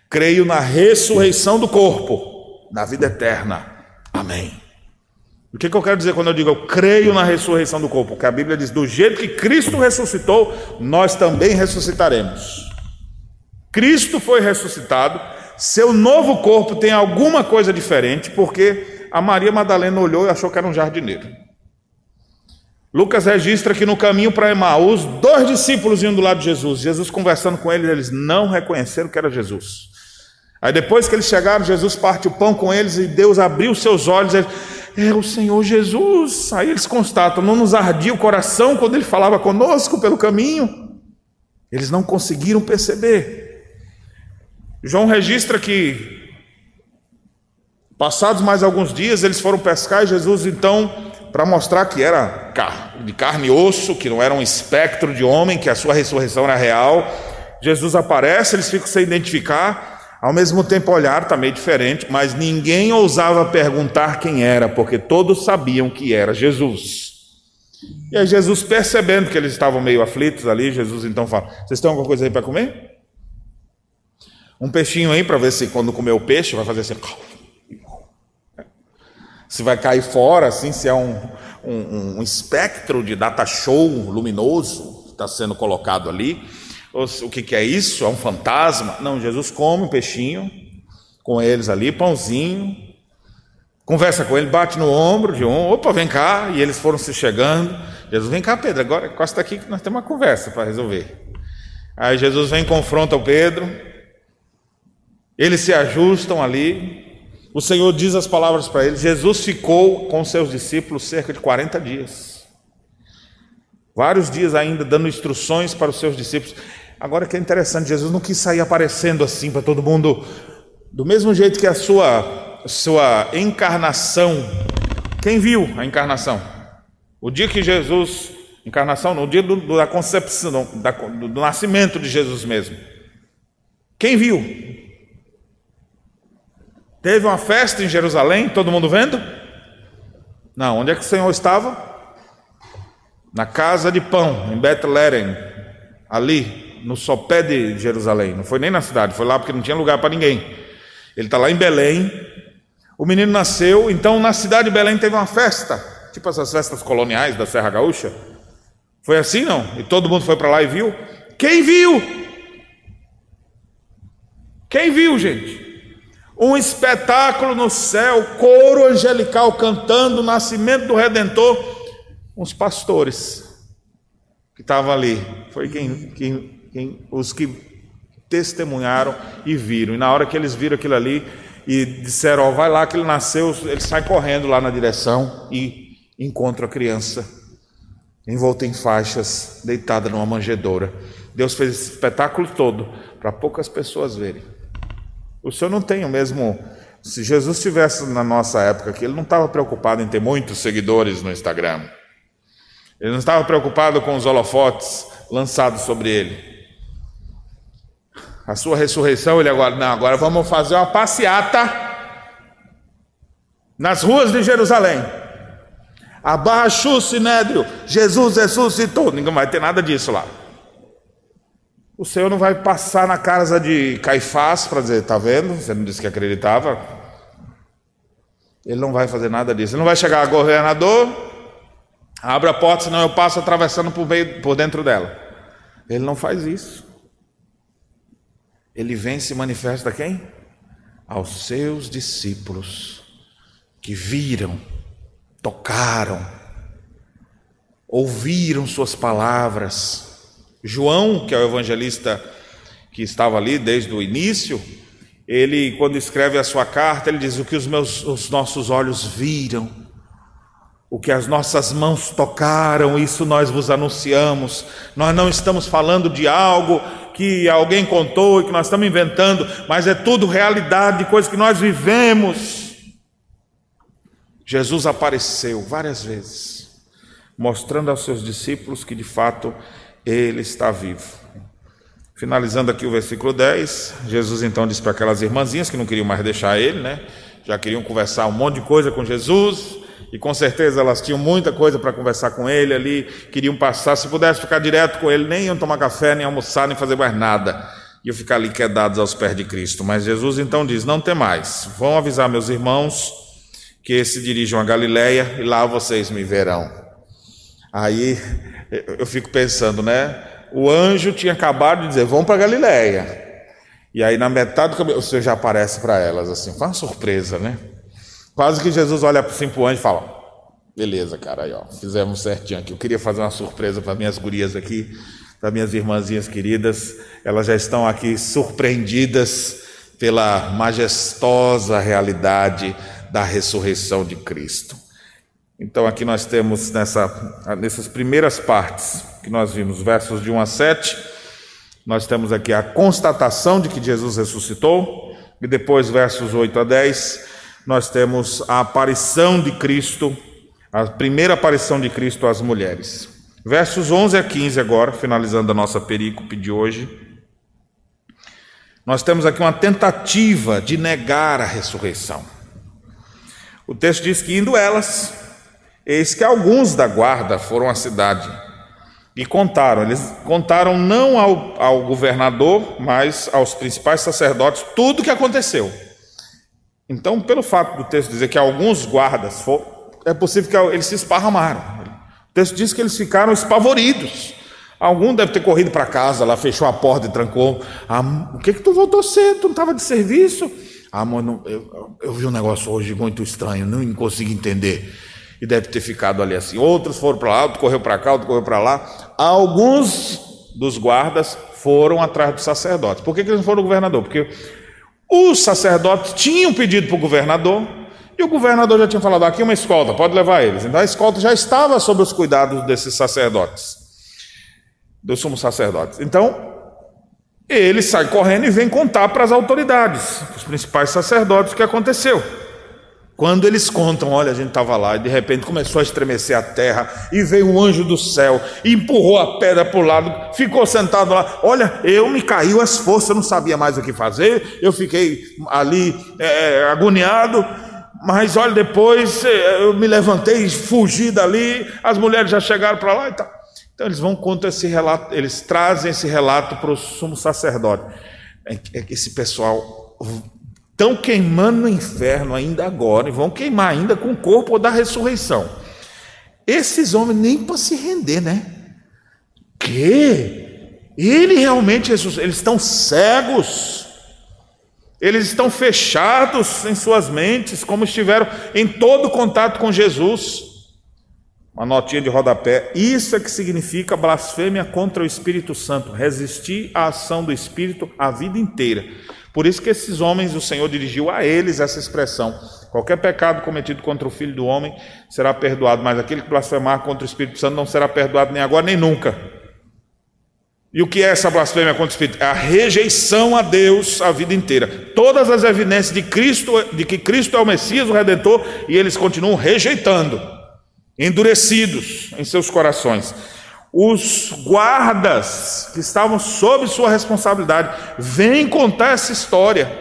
creio na ressurreição do corpo, na vida eterna. Amém. O que, que, eu quero dizer quando eu digo eu creio na ressurreição do corpo? Porque a Bíblia diz: do jeito que Cristo ressuscitou, nós também ressuscitaremos. Cristo foi ressuscitado, seu novo corpo tem alguma coisa diferente, porque a Maria Madalena olhou e achou que era um jardineiro. Lucas registra que no caminho para Emaús, dois discípulos iam do lado de Jesus. Jesus conversando com eles, eles não reconheceram que era Jesus. Aí depois que eles chegaram, Jesus parte o pão com eles e Deus abriu seus olhos. Eles, é o Senhor Jesus. Aí eles constatam, não nos ardia o coração quando ele falava conosco pelo caminho. Eles não conseguiram perceber. João registra que, passados mais alguns dias, eles foram pescar e Jesus, então, para mostrar que era de carne e osso, que não era um espectro de homem, que a sua ressurreição era real, Jesus aparece, eles ficam sem identificar. Ao mesmo tempo, olhar está meio diferente, mas ninguém ousava perguntar quem era, porque todos sabiam que era Jesus. E aí, Jesus, percebendo que eles estavam meio aflitos ali, Jesus então fala: Vocês têm alguma coisa aí para comer? Um peixinho aí, para ver se quando comer o peixe vai fazer assim. Se vai cair fora, assim, se é um, um, um espectro de data show luminoso que está sendo colocado ali. O que, que é isso? É um fantasma? Não, Jesus come um peixinho com eles ali, pãozinho, conversa com ele, bate no ombro de um, opa, vem cá, e eles foram se chegando. Jesus, vem cá, Pedro, agora costa aqui que nós temos uma conversa para resolver. Aí Jesus vem confronta o Pedro, eles se ajustam ali, o Senhor diz as palavras para eles. Jesus ficou com seus discípulos cerca de 40 dias. Vários dias ainda dando instruções para os seus discípulos. Agora que é interessante, Jesus não quis sair aparecendo assim para todo mundo, do mesmo jeito que a sua, sua encarnação. Quem viu a encarnação? O dia que Jesus, encarnação, no dia do, da concepção, do, do nascimento de Jesus mesmo. Quem viu? Teve uma festa em Jerusalém, todo mundo vendo? Não, onde é que o Senhor estava? Na casa de pão, em Bethlehem, ali, no sopé de Jerusalém, não foi nem na cidade, foi lá porque não tinha lugar para ninguém. Ele está lá em Belém, o menino nasceu, então na cidade de Belém teve uma festa, tipo essas festas coloniais da Serra Gaúcha. Foi assim não? E todo mundo foi para lá e viu? Quem viu? Quem viu, gente? Um espetáculo no céu, coro angelical cantando o nascimento do Redentor. Uns pastores que estavam ali. Foi quem, quem quem, os que testemunharam e viram. E na hora que eles viram aquilo ali e disseram: Ó, oh, vai lá que ele nasceu, ele sai correndo lá na direção e encontra a criança envolta em faixas, deitada numa manjedoura. Deus fez esse espetáculo todo para poucas pessoas verem. O Senhor não tem o mesmo. Se Jesus estivesse na nossa época aqui, ele não estava preocupado em ter muitos seguidores no Instagram. Ele não estava preocupado com os holofotes lançados sobre ele a sua ressurreição, ele agora, não, agora vamos fazer uma passeata nas ruas de Jerusalém. Abaixo o sinédrio, Jesus ressuscitou. Ninguém vai ter nada disso lá. O Senhor não vai passar na casa de Caifás para dizer, está vendo? Você não disse que acreditava. Ele não vai fazer nada disso. Ele não vai chegar a governador, abre a porta, senão eu passo atravessando por, meio, por dentro dela. Ele não faz isso. Ele vem e se manifesta a quem? Aos seus discípulos que viram, tocaram, ouviram suas palavras. João, que é o evangelista que estava ali desde o início, ele quando escreve a sua carta, ele diz o que os meus os nossos olhos viram, o que as nossas mãos tocaram, isso nós vos anunciamos. Nós não estamos falando de algo que alguém contou e que nós estamos inventando, mas é tudo realidade de coisas que nós vivemos. Jesus apareceu várias vezes, mostrando aos seus discípulos que de fato ele está vivo. Finalizando aqui o versículo 10, Jesus então disse para aquelas irmãzinhas que não queriam mais deixar ele, né? Já queriam conversar um monte de coisa com Jesus, e com certeza elas tinham muita coisa para conversar com ele ali, queriam passar, se pudesse ficar direto com ele, nem iam tomar café, nem almoçar, nem fazer mais nada. Iam ficar ali quedados aos pés de Cristo. Mas Jesus então diz: Não tem mais, vão avisar meus irmãos que se dirijam a Galiléia e lá vocês me verão. Aí eu fico pensando, né? O anjo tinha acabado de dizer: Vão para Galiléia. E aí, na metade do caminho, o Senhor já aparece para elas, assim, foi uma surpresa, né? Quase que Jesus olha assim para o anjo e fala: Beleza, cara, aí ó, fizemos certinho aqui. Eu queria fazer uma surpresa para minhas gurias aqui, para minhas irmãzinhas queridas. Elas já estão aqui surpreendidas pela majestosa realidade da ressurreição de Cristo. Então, aqui nós temos nessa, nessas primeiras partes que nós vimos, versos de 1 a 7, nós temos aqui a constatação de que Jesus ressuscitou, e depois, versos 8 a 10, nós temos a aparição de Cristo, a primeira aparição de Cristo às mulheres. Versos 11 a 15 agora, finalizando a nossa perícope de hoje. Nós temos aqui uma tentativa de negar a ressurreição. O texto diz que indo elas, eis que alguns da guarda foram à cidade e contaram. Eles contaram não ao, ao governador, mas aos principais sacerdotes tudo o que aconteceu. Então, pelo fato do texto dizer que alguns guardas, for, é possível que eles se esparramaram. O texto diz que eles ficaram espavoridos. Algum deve ter corrido para casa, lá fechou a porta e trancou. Ah, o que que tu voltou cedo? Tu não estava de serviço? Ah, mano, eu, eu, vi um negócio hoje muito estranho, não consegui entender. E deve ter ficado ali assim. Outros foram para lá, outro correu para cá, outro correu para lá. Alguns dos guardas foram atrás do sacerdote. Por que, que eles não foram no governador? Porque os sacerdotes tinham pedido para o governador, e o governador já tinha falado: aqui uma escolta, pode levar eles. Então a escolta já estava sob os cuidados desses sacerdotes, dos sumos sacerdotes. Então ele sai correndo e vem contar para as autoridades, os principais sacerdotes, o que aconteceu. Quando eles contam, olha, a gente estava lá e de repente começou a estremecer a terra e veio um anjo do céu e empurrou a pedra para o lado, ficou sentado lá. Olha, eu me caiu as forças, eu não sabia mais o que fazer, eu fiquei ali é, agoniado. Mas olha, depois é, eu me levantei, fugi dali, as mulheres já chegaram para lá e tal. Então eles vão contar esse relato, eles trazem esse relato para o sumo sacerdote. É é esse pessoal estão queimando no inferno ainda agora e vão queimar ainda com o corpo da ressurreição. Esses homens nem para se render, né? Que? Ele realmente, Jesus, eles estão cegos. Eles estão fechados em suas mentes, como estiveram em todo contato com Jesus. Uma notinha de rodapé. Isso é que significa blasfêmia contra o Espírito Santo, resistir à ação do Espírito a vida inteira. Por isso que esses homens, o Senhor dirigiu a eles essa expressão: qualquer pecado cometido contra o Filho do Homem será perdoado, mas aquele que blasfemar contra o Espírito Santo não será perdoado nem agora nem nunca. E o que é essa blasfêmia contra o Espírito? É a rejeição a Deus a vida inteira. Todas as evidências de Cristo, de que Cristo é o Messias, o Redentor, e eles continuam rejeitando, endurecidos em seus corações os guardas que estavam sob sua responsabilidade vêm contar essa história.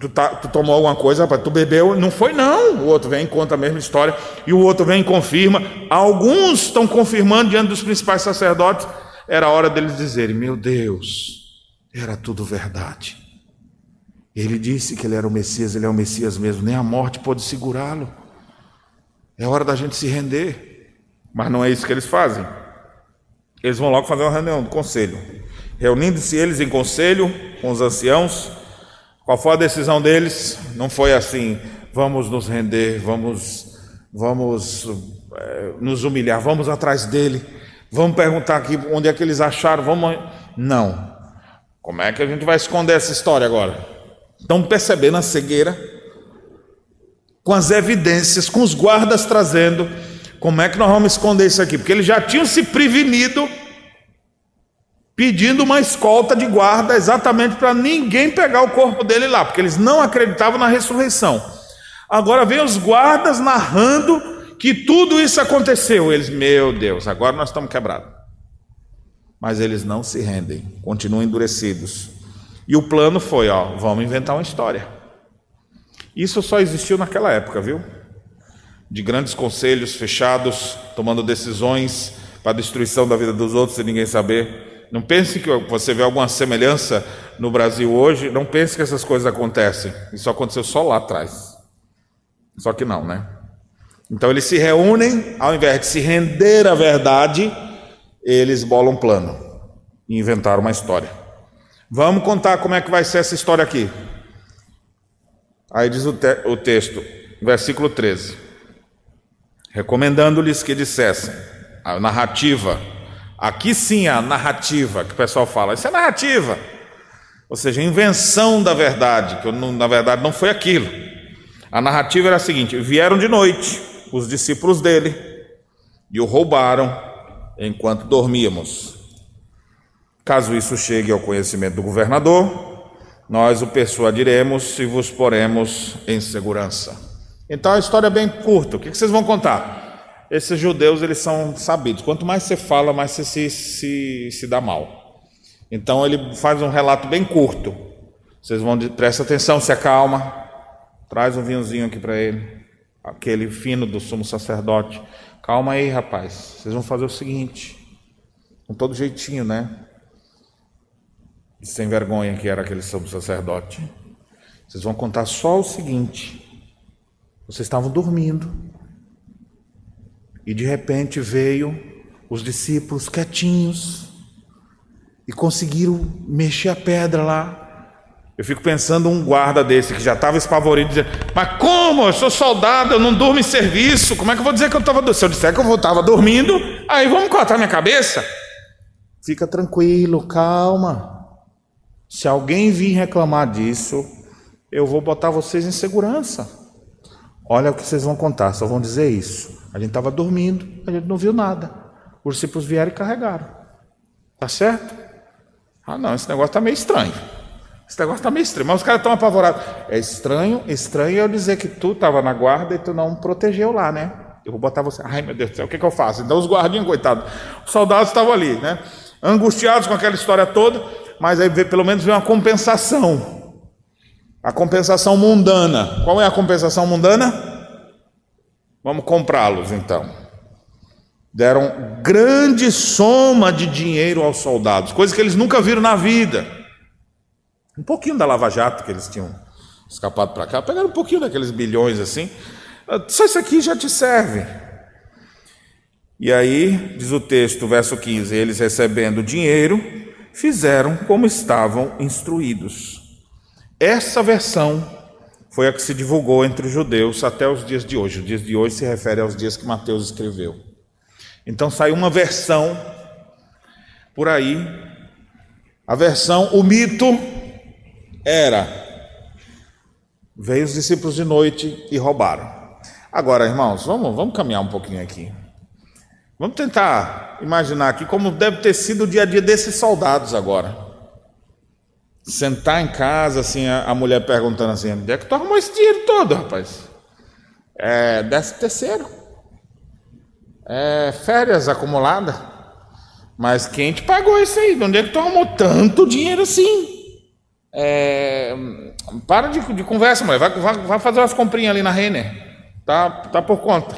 Tu, tá, tu, tomou alguma coisa, rapaz, tu bebeu, não foi não. O outro vem e conta a mesma história, e o outro vem e confirma. Alguns estão confirmando diante dos principais sacerdotes. Era hora deles dizerem: Meu Deus, era tudo verdade. Ele disse que ele era o Messias, ele é o Messias mesmo, nem a morte pôde segurá-lo. É hora da gente se render. Mas não é isso que eles fazem. Eles vão logo fazer uma reunião do conselho. Reunindo-se eles em conselho com os anciãos, qual foi a decisão deles? Não foi assim, vamos nos render, vamos, vamos é, nos humilhar, vamos atrás dele, vamos perguntar aqui onde é que eles acharam, vamos. Não. Como é que a gente vai esconder essa história agora? Estão percebendo a cegueira? Com as evidências, com os guardas trazendo como é que nós vamos esconder isso aqui? Porque eles já tinham se prevenido pedindo uma escolta de guarda exatamente para ninguém pegar o corpo dele lá, porque eles não acreditavam na ressurreição. Agora vem os guardas narrando que tudo isso aconteceu. Eles, meu Deus, agora nós estamos quebrados. Mas eles não se rendem, continuam endurecidos. E o plano foi, ó, vamos inventar uma história. Isso só existiu naquela época, viu? De grandes conselhos fechados, tomando decisões para a destruição da vida dos outros sem ninguém saber. Não pense que você vê alguma semelhança no Brasil hoje, não pense que essas coisas acontecem. Isso aconteceu só lá atrás. Só que não, né? Então eles se reúnem, ao invés de se render à verdade, eles bolam um plano e inventaram uma história. Vamos contar como é que vai ser essa história aqui. Aí diz o, te o texto, versículo 13: Recomendando-lhes que dissessem, a narrativa, aqui sim a narrativa que o pessoal fala, isso é narrativa, ou seja, invenção da verdade, que na verdade não foi aquilo. A narrativa era a seguinte: vieram de noite os discípulos dele e o roubaram enquanto dormíamos. Caso isso chegue ao conhecimento do governador, nós o persuadiremos e vos poremos em segurança. Então a história é bem curta. O que vocês vão contar? Esses judeus eles são sabidos. Quanto mais você fala, mais você se, se, se dá mal. Então ele faz um relato bem curto. Vocês vão prestar atenção, se acalma, traz um vinhozinho aqui para ele aquele fino do sumo sacerdote. Calma aí, rapaz. Vocês vão fazer o seguinte, com todo jeitinho, né? sem vergonha que era aquele sumo sacerdote. Vocês vão contar só o seguinte: vocês estavam dormindo e de repente veio os discípulos quietinhos e conseguiram mexer a pedra lá eu fico pensando um guarda desse que já estava espavorido, dizendo: Mas como? Eu sou soldado, eu não durmo em serviço. Como é que eu vou dizer que eu estava dormindo? Se eu disser que eu estava dormindo, aí vamos cortar minha cabeça? Fica tranquilo, calma. Se alguém vir reclamar disso, eu vou botar vocês em segurança. Olha o que vocês vão contar, só vão dizer isso. A gente estava dormindo, a gente não viu nada. Os discípulos vieram e carregaram. Tá certo? Ah, não, esse negócio está meio estranho. Esse negócio está meio estranho, mas os caras estão apavorados. É estranho, estranho eu dizer que tu estava na guarda e tu não protegeu lá, né? Eu vou botar você. Ai, meu Deus do céu, o que, que eu faço? Então os guardinhos, coitados, os soldados estavam ali, né? Angustiados com aquela história toda, mas aí pelo menos veio uma compensação. A compensação mundana. Qual é a compensação mundana? Vamos comprá-los então. Deram grande soma de dinheiro aos soldados, coisa que eles nunca viram na vida. Um pouquinho da Lava Jato que eles tinham escapado para cá, pegaram um pouquinho daqueles bilhões assim. Ah, só isso aqui já te serve. E aí, diz o texto, verso 15: eles recebendo dinheiro, fizeram como estavam instruídos. Essa versão foi a que se divulgou entre os judeus até os dias de hoje. Os dias de hoje se refere aos dias que Mateus escreveu. Então saiu uma versão por aí, a versão, o mito era: veio os discípulos de noite e roubaram. Agora, irmãos, vamos, vamos caminhar um pouquinho aqui. Vamos tentar imaginar aqui como deve ter sido o dia a dia desses soldados agora. Sentar em casa, assim, a, mulher perguntando assim: onde é que tu arrumou esse dinheiro todo, rapaz? É, décimo terceiro. É, férias acumuladas. Mas quem te pagou isso aí? De onde é que tu arrumou tanto dinheiro assim? É, para de, de, conversa, mulher. Vai, vai, vai, fazer umas comprinhas ali na Renner. Tá, tá por conta.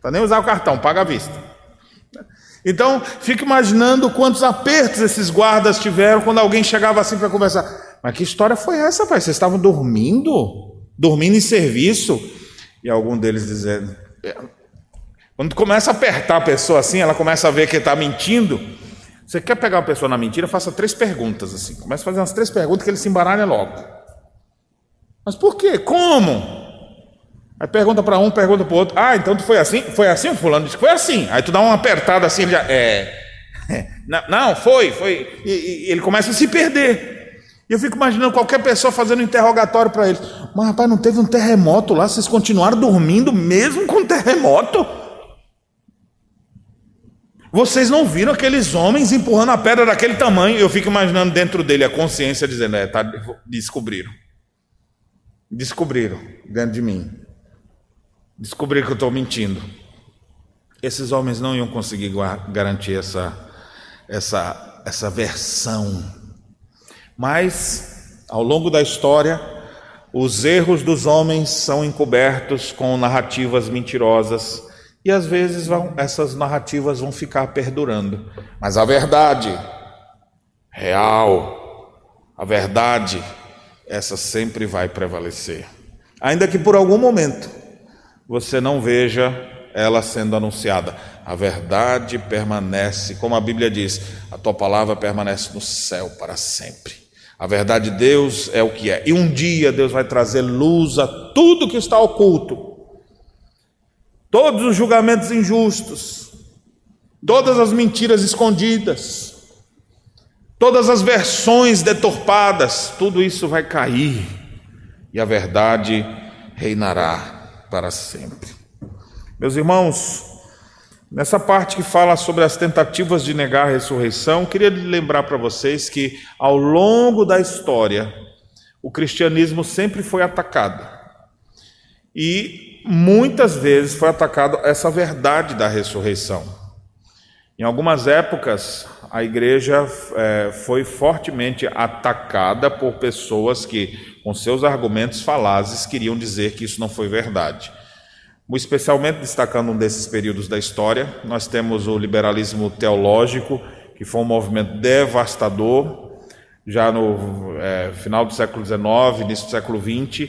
Tá nem usar o cartão, paga à vista. Então, fica imaginando quantos apertos esses guardas tiveram quando alguém chegava assim para conversar. Mas que história foi essa, pai? Vocês estavam dormindo? Dormindo em serviço? E algum deles dizendo. É, quando começa a apertar a pessoa assim, ela começa a ver que está mentindo. Você quer pegar uma pessoa na mentira, faça três perguntas assim. Comece a fazer umas três perguntas que ele se embaralha logo. Mas por quê? Como? Aí pergunta para um, pergunta para o outro. Ah, então tu foi assim? Foi assim? Fulano disse que foi assim. Aí tu dá uma apertada assim, ele já. É. Não, foi, foi. E, e ele começa a se perder. E eu fico imaginando qualquer pessoa fazendo um interrogatório para ele. Mas rapaz, não teve um terremoto lá? Vocês continuaram dormindo mesmo com terremoto? Vocês não viram aqueles homens empurrando a pedra daquele tamanho? Eu fico imaginando dentro dele a consciência dizendo: é, tá, descobriram. Descobriram dentro de mim. Descobriram que eu estou mentindo. Esses homens não iam conseguir garantir essa, essa essa, essa versão. Mas, ao longo da história, os erros dos homens são encobertos com narrativas mentirosas e às vezes vão, essas narrativas vão ficar perdurando. Mas a verdade real, a verdade, essa sempre vai prevalecer. Ainda que por algum momento você não veja ela sendo anunciada. A verdade permanece, como a Bíblia diz, a tua palavra permanece no céu para sempre. A verdade de Deus é o que é. E um dia Deus vai trazer luz a tudo que está oculto. Todos os julgamentos injustos, todas as mentiras escondidas, todas as versões deturpadas, tudo isso vai cair e a verdade reinará para sempre. Meus irmãos, nessa parte que fala sobre as tentativas de negar a ressurreição, queria lembrar para vocês que ao longo da história, o cristianismo sempre foi atacado. E muitas vezes foi atacado essa verdade da ressurreição. Em algumas épocas, a igreja é, foi fortemente atacada por pessoas que, com seus argumentos falazes, queriam dizer que isso não foi verdade. Especialmente destacando um desses períodos da história, nós temos o liberalismo teológico, que foi um movimento devastador, já no é, final do século XIX, início do século XX,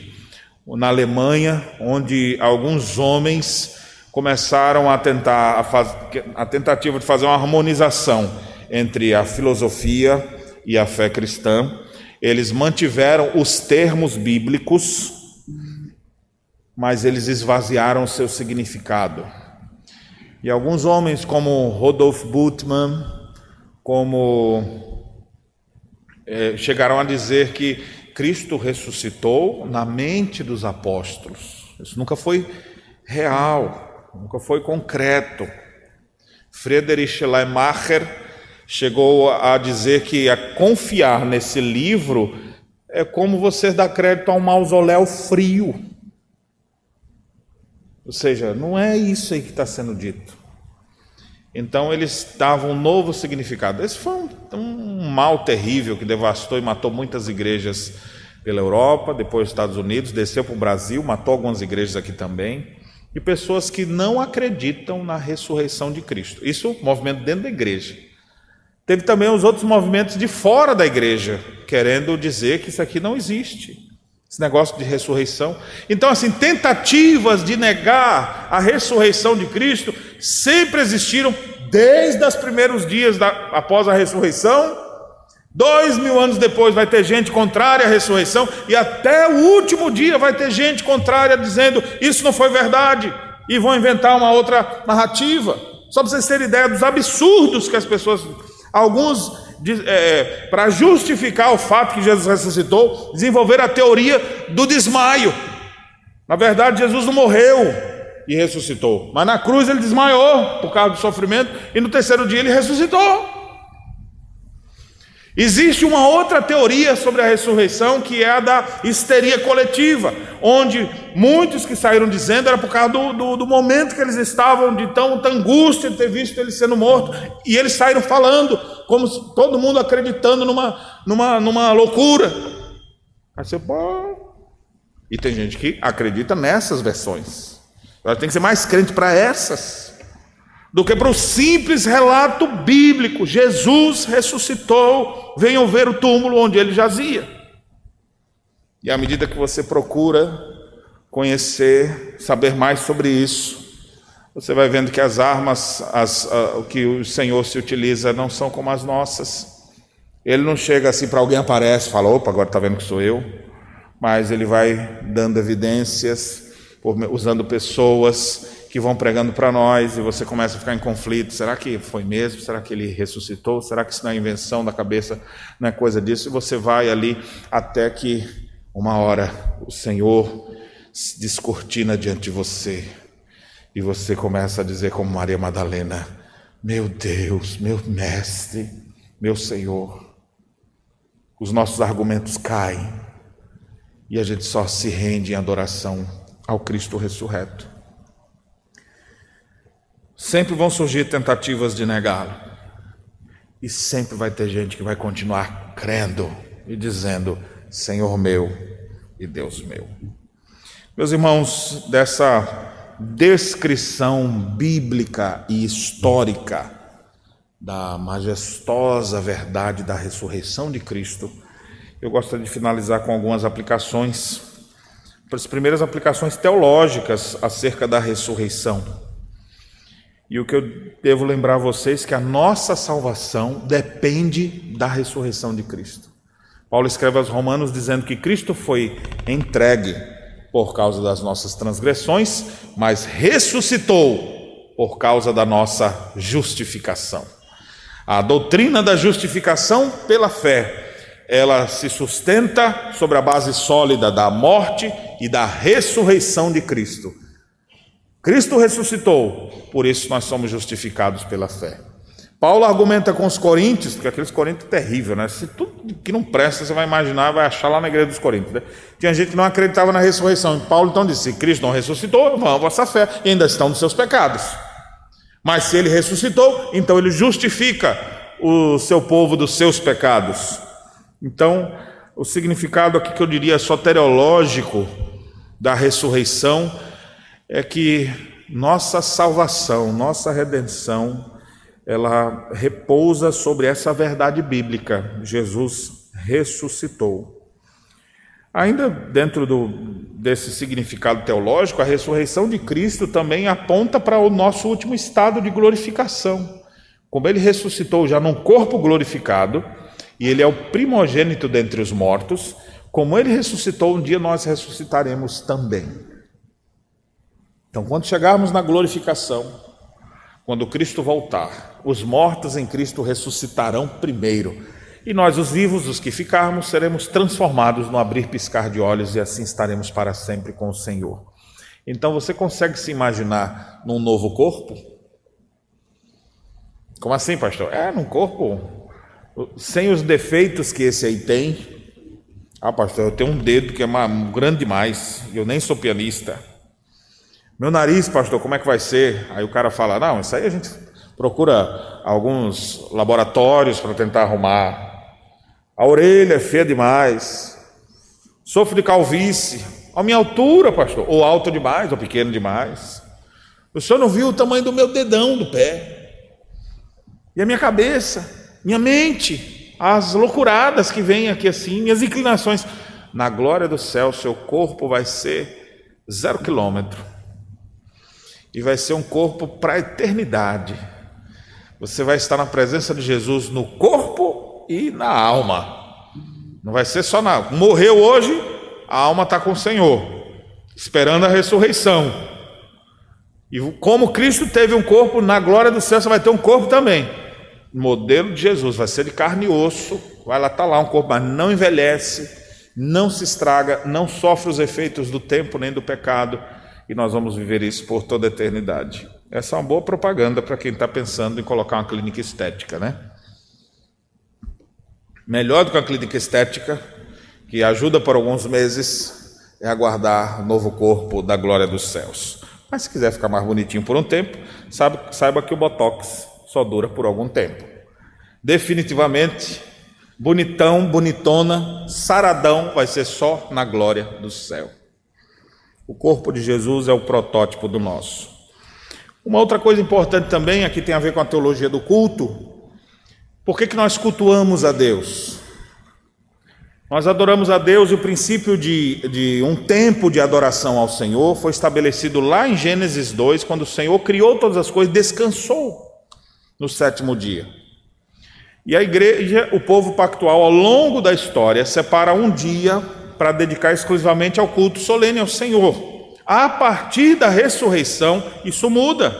na Alemanha, onde alguns homens começaram a tentar a, faz, a tentativa de fazer uma harmonização entre a filosofia e a fé cristã. Eles mantiveram os termos bíblicos, mas eles esvaziaram seu significado. E alguns homens, como Rodolf Bultmann, como é, chegaram a dizer que Cristo ressuscitou na mente dos apóstolos. Isso nunca foi real, nunca foi concreto. Friedrich Schleiermacher chegou a dizer que a confiar nesse livro é como você dar crédito a um mausoléu frio. Ou seja, não é isso aí que está sendo dito. Então eles davam um novo significado. Esse foi um, um, mal terrível que devastou e matou muitas igrejas pela Europa, depois nos Estados Unidos, desceu para o Brasil, matou algumas igrejas aqui também. E pessoas que não acreditam na ressurreição de Cristo. Isso, movimento dentro da igreja. Teve também os outros movimentos de fora da igreja, querendo dizer que isso aqui não existe. Esse negócio de ressurreição. Então, assim, tentativas de negar a ressurreição de Cristo sempre existiram desde os primeiros dias da, após a ressurreição. Dois mil anos depois vai ter gente contrária à ressurreição, e até o último dia vai ter gente contrária dizendo isso não foi verdade, e vão inventar uma outra narrativa. Só para vocês terem ideia dos absurdos que as pessoas. Alguns é, para justificar o fato que Jesus ressuscitou, desenvolver a teoria do desmaio. Na verdade, Jesus não morreu e ressuscitou, mas na cruz ele desmaiou por causa do sofrimento e no terceiro dia ele ressuscitou. Existe uma outra teoria sobre a ressurreição que é a da histeria coletiva, onde muitos que saíram dizendo era por causa do, do, do momento que eles estavam de tão, angústia de ter visto ele sendo morto, e eles saíram falando, como todo mundo acreditando numa, numa, numa loucura. Aí você, pô. E tem gente que acredita nessas versões. Ela tem que ser mais crente para essas do que para o simples relato bíblico: Jesus ressuscitou, venham ver o túmulo onde ele jazia. E à medida que você procura conhecer, saber mais sobre isso, você vai vendo que as armas, as, o que o Senhor se utiliza, não são como as nossas. Ele não chega assim para alguém aparece, fala, opa, agora está vendo que sou eu, mas ele vai dando evidências, usando pessoas que vão pregando para nós e você começa a ficar em conflito. Será que foi mesmo? Será que ele ressuscitou? Será que isso não é invenção da cabeça? Não é coisa disso? E você vai ali até que uma hora o Senhor se descortina diante de você e você começa a dizer, como Maria Madalena: Meu Deus, meu Mestre, meu Senhor. Os nossos argumentos caem e a gente só se rende em adoração ao Cristo ressurreto. Sempre vão surgir tentativas de negá-lo. E sempre vai ter gente que vai continuar crendo e dizendo: Senhor meu e Deus meu. Meus irmãos, dessa descrição bíblica e histórica da majestosa verdade da ressurreição de Cristo, eu gostaria de finalizar com algumas aplicações, as primeiras aplicações teológicas acerca da ressurreição. E o que eu devo lembrar a vocês é que a nossa salvação depende da ressurreição de Cristo. Paulo escreve aos Romanos dizendo que Cristo foi entregue por causa das nossas transgressões, mas ressuscitou por causa da nossa justificação. A doutrina da justificação pela fé, ela se sustenta sobre a base sólida da morte e da ressurreição de Cristo. Cristo ressuscitou, por isso nós somos justificados pela fé. Paulo argumenta com os coríntios, porque aqueles coríntios é terrível, né? Se tudo que não presta, você vai imaginar, vai achar lá na igreja dos coríntios. Né? Tinha gente que não acreditava na ressurreição. E Paulo então disse: se Cristo não ressuscitou, vão a vossa fé, e ainda estão nos seus pecados. Mas se ele ressuscitou, então ele justifica o seu povo dos seus pecados. Então, o significado aqui que eu diria soteriológico da ressurreição é que nossa salvação, nossa redenção, ela repousa sobre essa verdade bíblica. Jesus ressuscitou. Ainda dentro do, desse significado teológico, a ressurreição de Cristo também aponta para o nosso último estado de glorificação. Como ele ressuscitou já num corpo glorificado, e ele é o primogênito dentre os mortos, como ele ressuscitou, um dia nós ressuscitaremos também. Então, quando chegarmos na glorificação, quando Cristo voltar, os mortos em Cristo ressuscitarão primeiro, e nós, os vivos, os que ficarmos, seremos transformados no abrir piscar de olhos e assim estaremos para sempre com o Senhor. Então, você consegue se imaginar num novo corpo? Como assim, pastor? É, num corpo sem os defeitos que esse aí tem. Ah, pastor, eu tenho um dedo que é grande demais, eu nem sou pianista. Meu nariz, pastor, como é que vai ser? Aí o cara fala: Não, isso aí a gente procura alguns laboratórios para tentar arrumar. A orelha é feia demais. Sofro de calvície. A minha altura, pastor, ou alto demais, ou pequeno demais. O senhor não viu o tamanho do meu dedão do pé. E a minha cabeça, minha mente, as loucuradas que vêm aqui assim, minhas inclinações. Na glória do céu, seu corpo vai ser zero quilômetro e vai ser um corpo para a eternidade. Você vai estar na presença de Jesus no corpo e na alma. Não vai ser só na. Morreu hoje, a alma está com o Senhor, esperando a ressurreição. E como Cristo teve um corpo, na glória do céu você vai ter um corpo também. Modelo de Jesus, vai ser de carne e osso, vai lá estar tá lá um corpo, mas não envelhece, não se estraga, não sofre os efeitos do tempo nem do pecado e nós vamos viver isso por toda a eternidade. Essa é uma boa propaganda para quem está pensando em colocar uma clínica estética, né? Melhor do que a clínica estética, que ajuda por alguns meses, é aguardar o novo corpo da glória dos céus. Mas se quiser ficar mais bonitinho por um tempo, saiba que o Botox só dura por algum tempo. Definitivamente, bonitão, bonitona, saradão, vai ser só na glória do céu. O corpo de Jesus é o protótipo do nosso. Uma outra coisa importante também, aqui tem a ver com a teologia do culto. Por que, que nós cultuamos a Deus? Nós adoramos a Deus e o princípio de, de um tempo de adoração ao Senhor foi estabelecido lá em Gênesis 2, quando o Senhor criou todas as coisas, descansou no sétimo dia. E a igreja, o povo pactual, ao longo da história, separa um dia para dedicar exclusivamente ao culto solene ao Senhor. A partir da ressurreição, isso muda.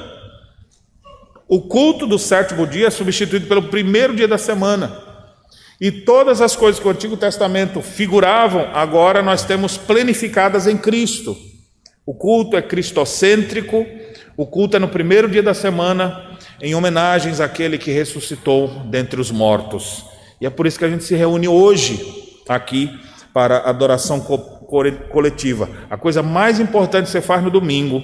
O culto do sétimo dia é substituído pelo primeiro dia da semana. E todas as coisas que o Antigo Testamento figuravam, agora nós temos planificadas em Cristo. O culto é cristocêntrico, o culto é no primeiro dia da semana, em homenagens àquele que ressuscitou dentre os mortos. E é por isso que a gente se reúne hoje aqui para adoração coletiva. A coisa mais importante que você faz no domingo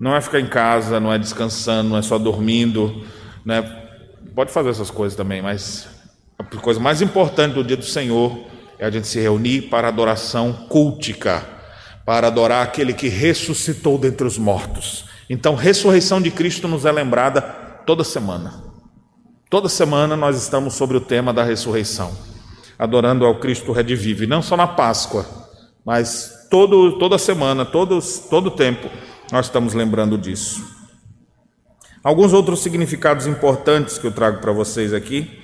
não é ficar em casa, não é descansando, não é só dormindo, né? pode fazer essas coisas também, mas a coisa mais importante do dia do Senhor é a gente se reunir para adoração cultica, para adorar aquele que ressuscitou dentre os mortos. Então, ressurreição de Cristo nos é lembrada toda semana. Toda semana nós estamos sobre o tema da ressurreição, adorando ao Cristo redivivo, e não só na Páscoa, mas todo, toda semana, todos, todo tempo, nós estamos lembrando disso. Alguns outros significados importantes que eu trago para vocês aqui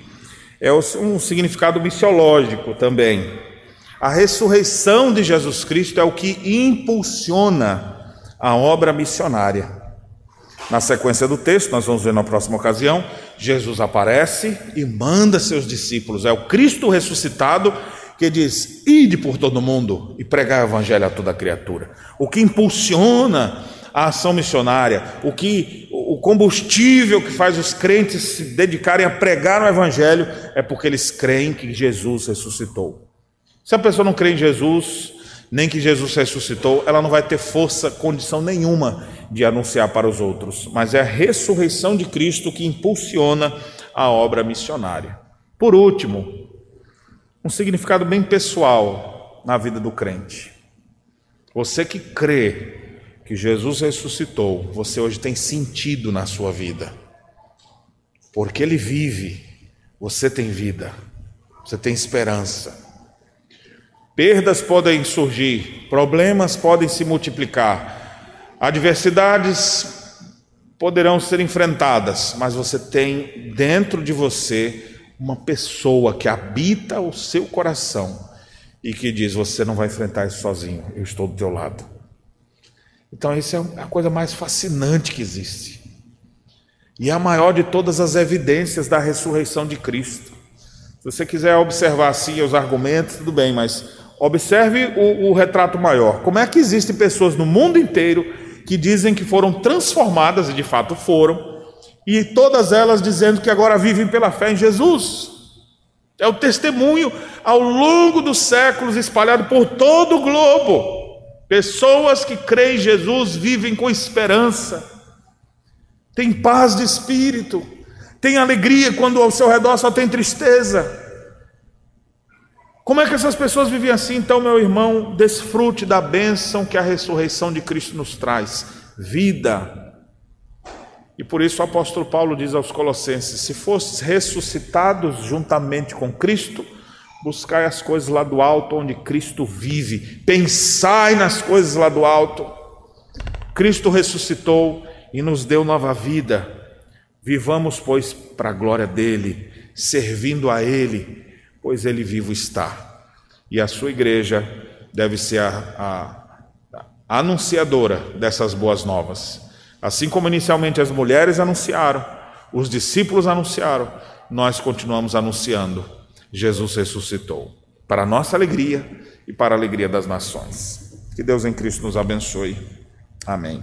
é um significado missiológico também. A ressurreição de Jesus Cristo é o que impulsiona a obra missionária. Na sequência do texto, nós vamos ver na próxima ocasião, Jesus aparece e manda seus discípulos. É o Cristo ressuscitado que diz: Ide por todo mundo e pregar o evangelho a toda criatura. O que impulsiona a ação missionária, o que o combustível que faz os crentes se dedicarem a pregar o evangelho é porque eles creem que Jesus ressuscitou. Se a pessoa não crê em Jesus, nem que Jesus ressuscitou, ela não vai ter força, condição nenhuma de anunciar para os outros, mas é a ressurreição de Cristo que impulsiona a obra missionária. Por último, um significado bem pessoal na vida do crente. Você que crê que Jesus ressuscitou, você hoje tem sentido na sua vida. Porque ele vive, você tem vida, você tem esperança. Perdas podem surgir, problemas podem se multiplicar, adversidades poderão ser enfrentadas, mas você tem dentro de você uma pessoa que habita o seu coração e que diz: Você não vai enfrentar isso sozinho, eu estou do teu lado. Então, isso é a coisa mais fascinante que existe. E é a maior de todas as evidências da ressurreição de Cristo. Se você quiser observar assim os argumentos, tudo bem, mas Observe o, o, retrato maior. Como é que existem pessoas no mundo inteiro que dizem que foram transformadas, e de fato foram, e todas elas dizendo que agora vivem pela fé em Jesus. É o testemunho ao longo dos séculos espalhado por todo o globo. Pessoas que creem em Jesus vivem com esperança, têm paz de espírito, têm alegria quando ao seu redor só tem tristeza. Como é que essas pessoas vivem assim? Então, meu irmão, desfrute da bênção que a ressurreição de Cristo nos traz: vida. E por isso o apóstolo Paulo diz aos Colossenses: se fostes ressuscitados juntamente com Cristo, buscai as coisas lá do alto onde Cristo vive, pensai nas coisas lá do alto. Cristo ressuscitou e nos deu nova vida. Vivamos, pois, para a glória dele, servindo a ele pois ele vivo está. E a sua igreja deve ser a, a, anunciadora dessas boas novas. Assim como inicialmente as mulheres anunciaram, os discípulos anunciaram, nós continuamos anunciando: Jesus ressuscitou, para a nossa alegria e para a alegria das nações. Que Deus em Cristo nos abençoe. Amém.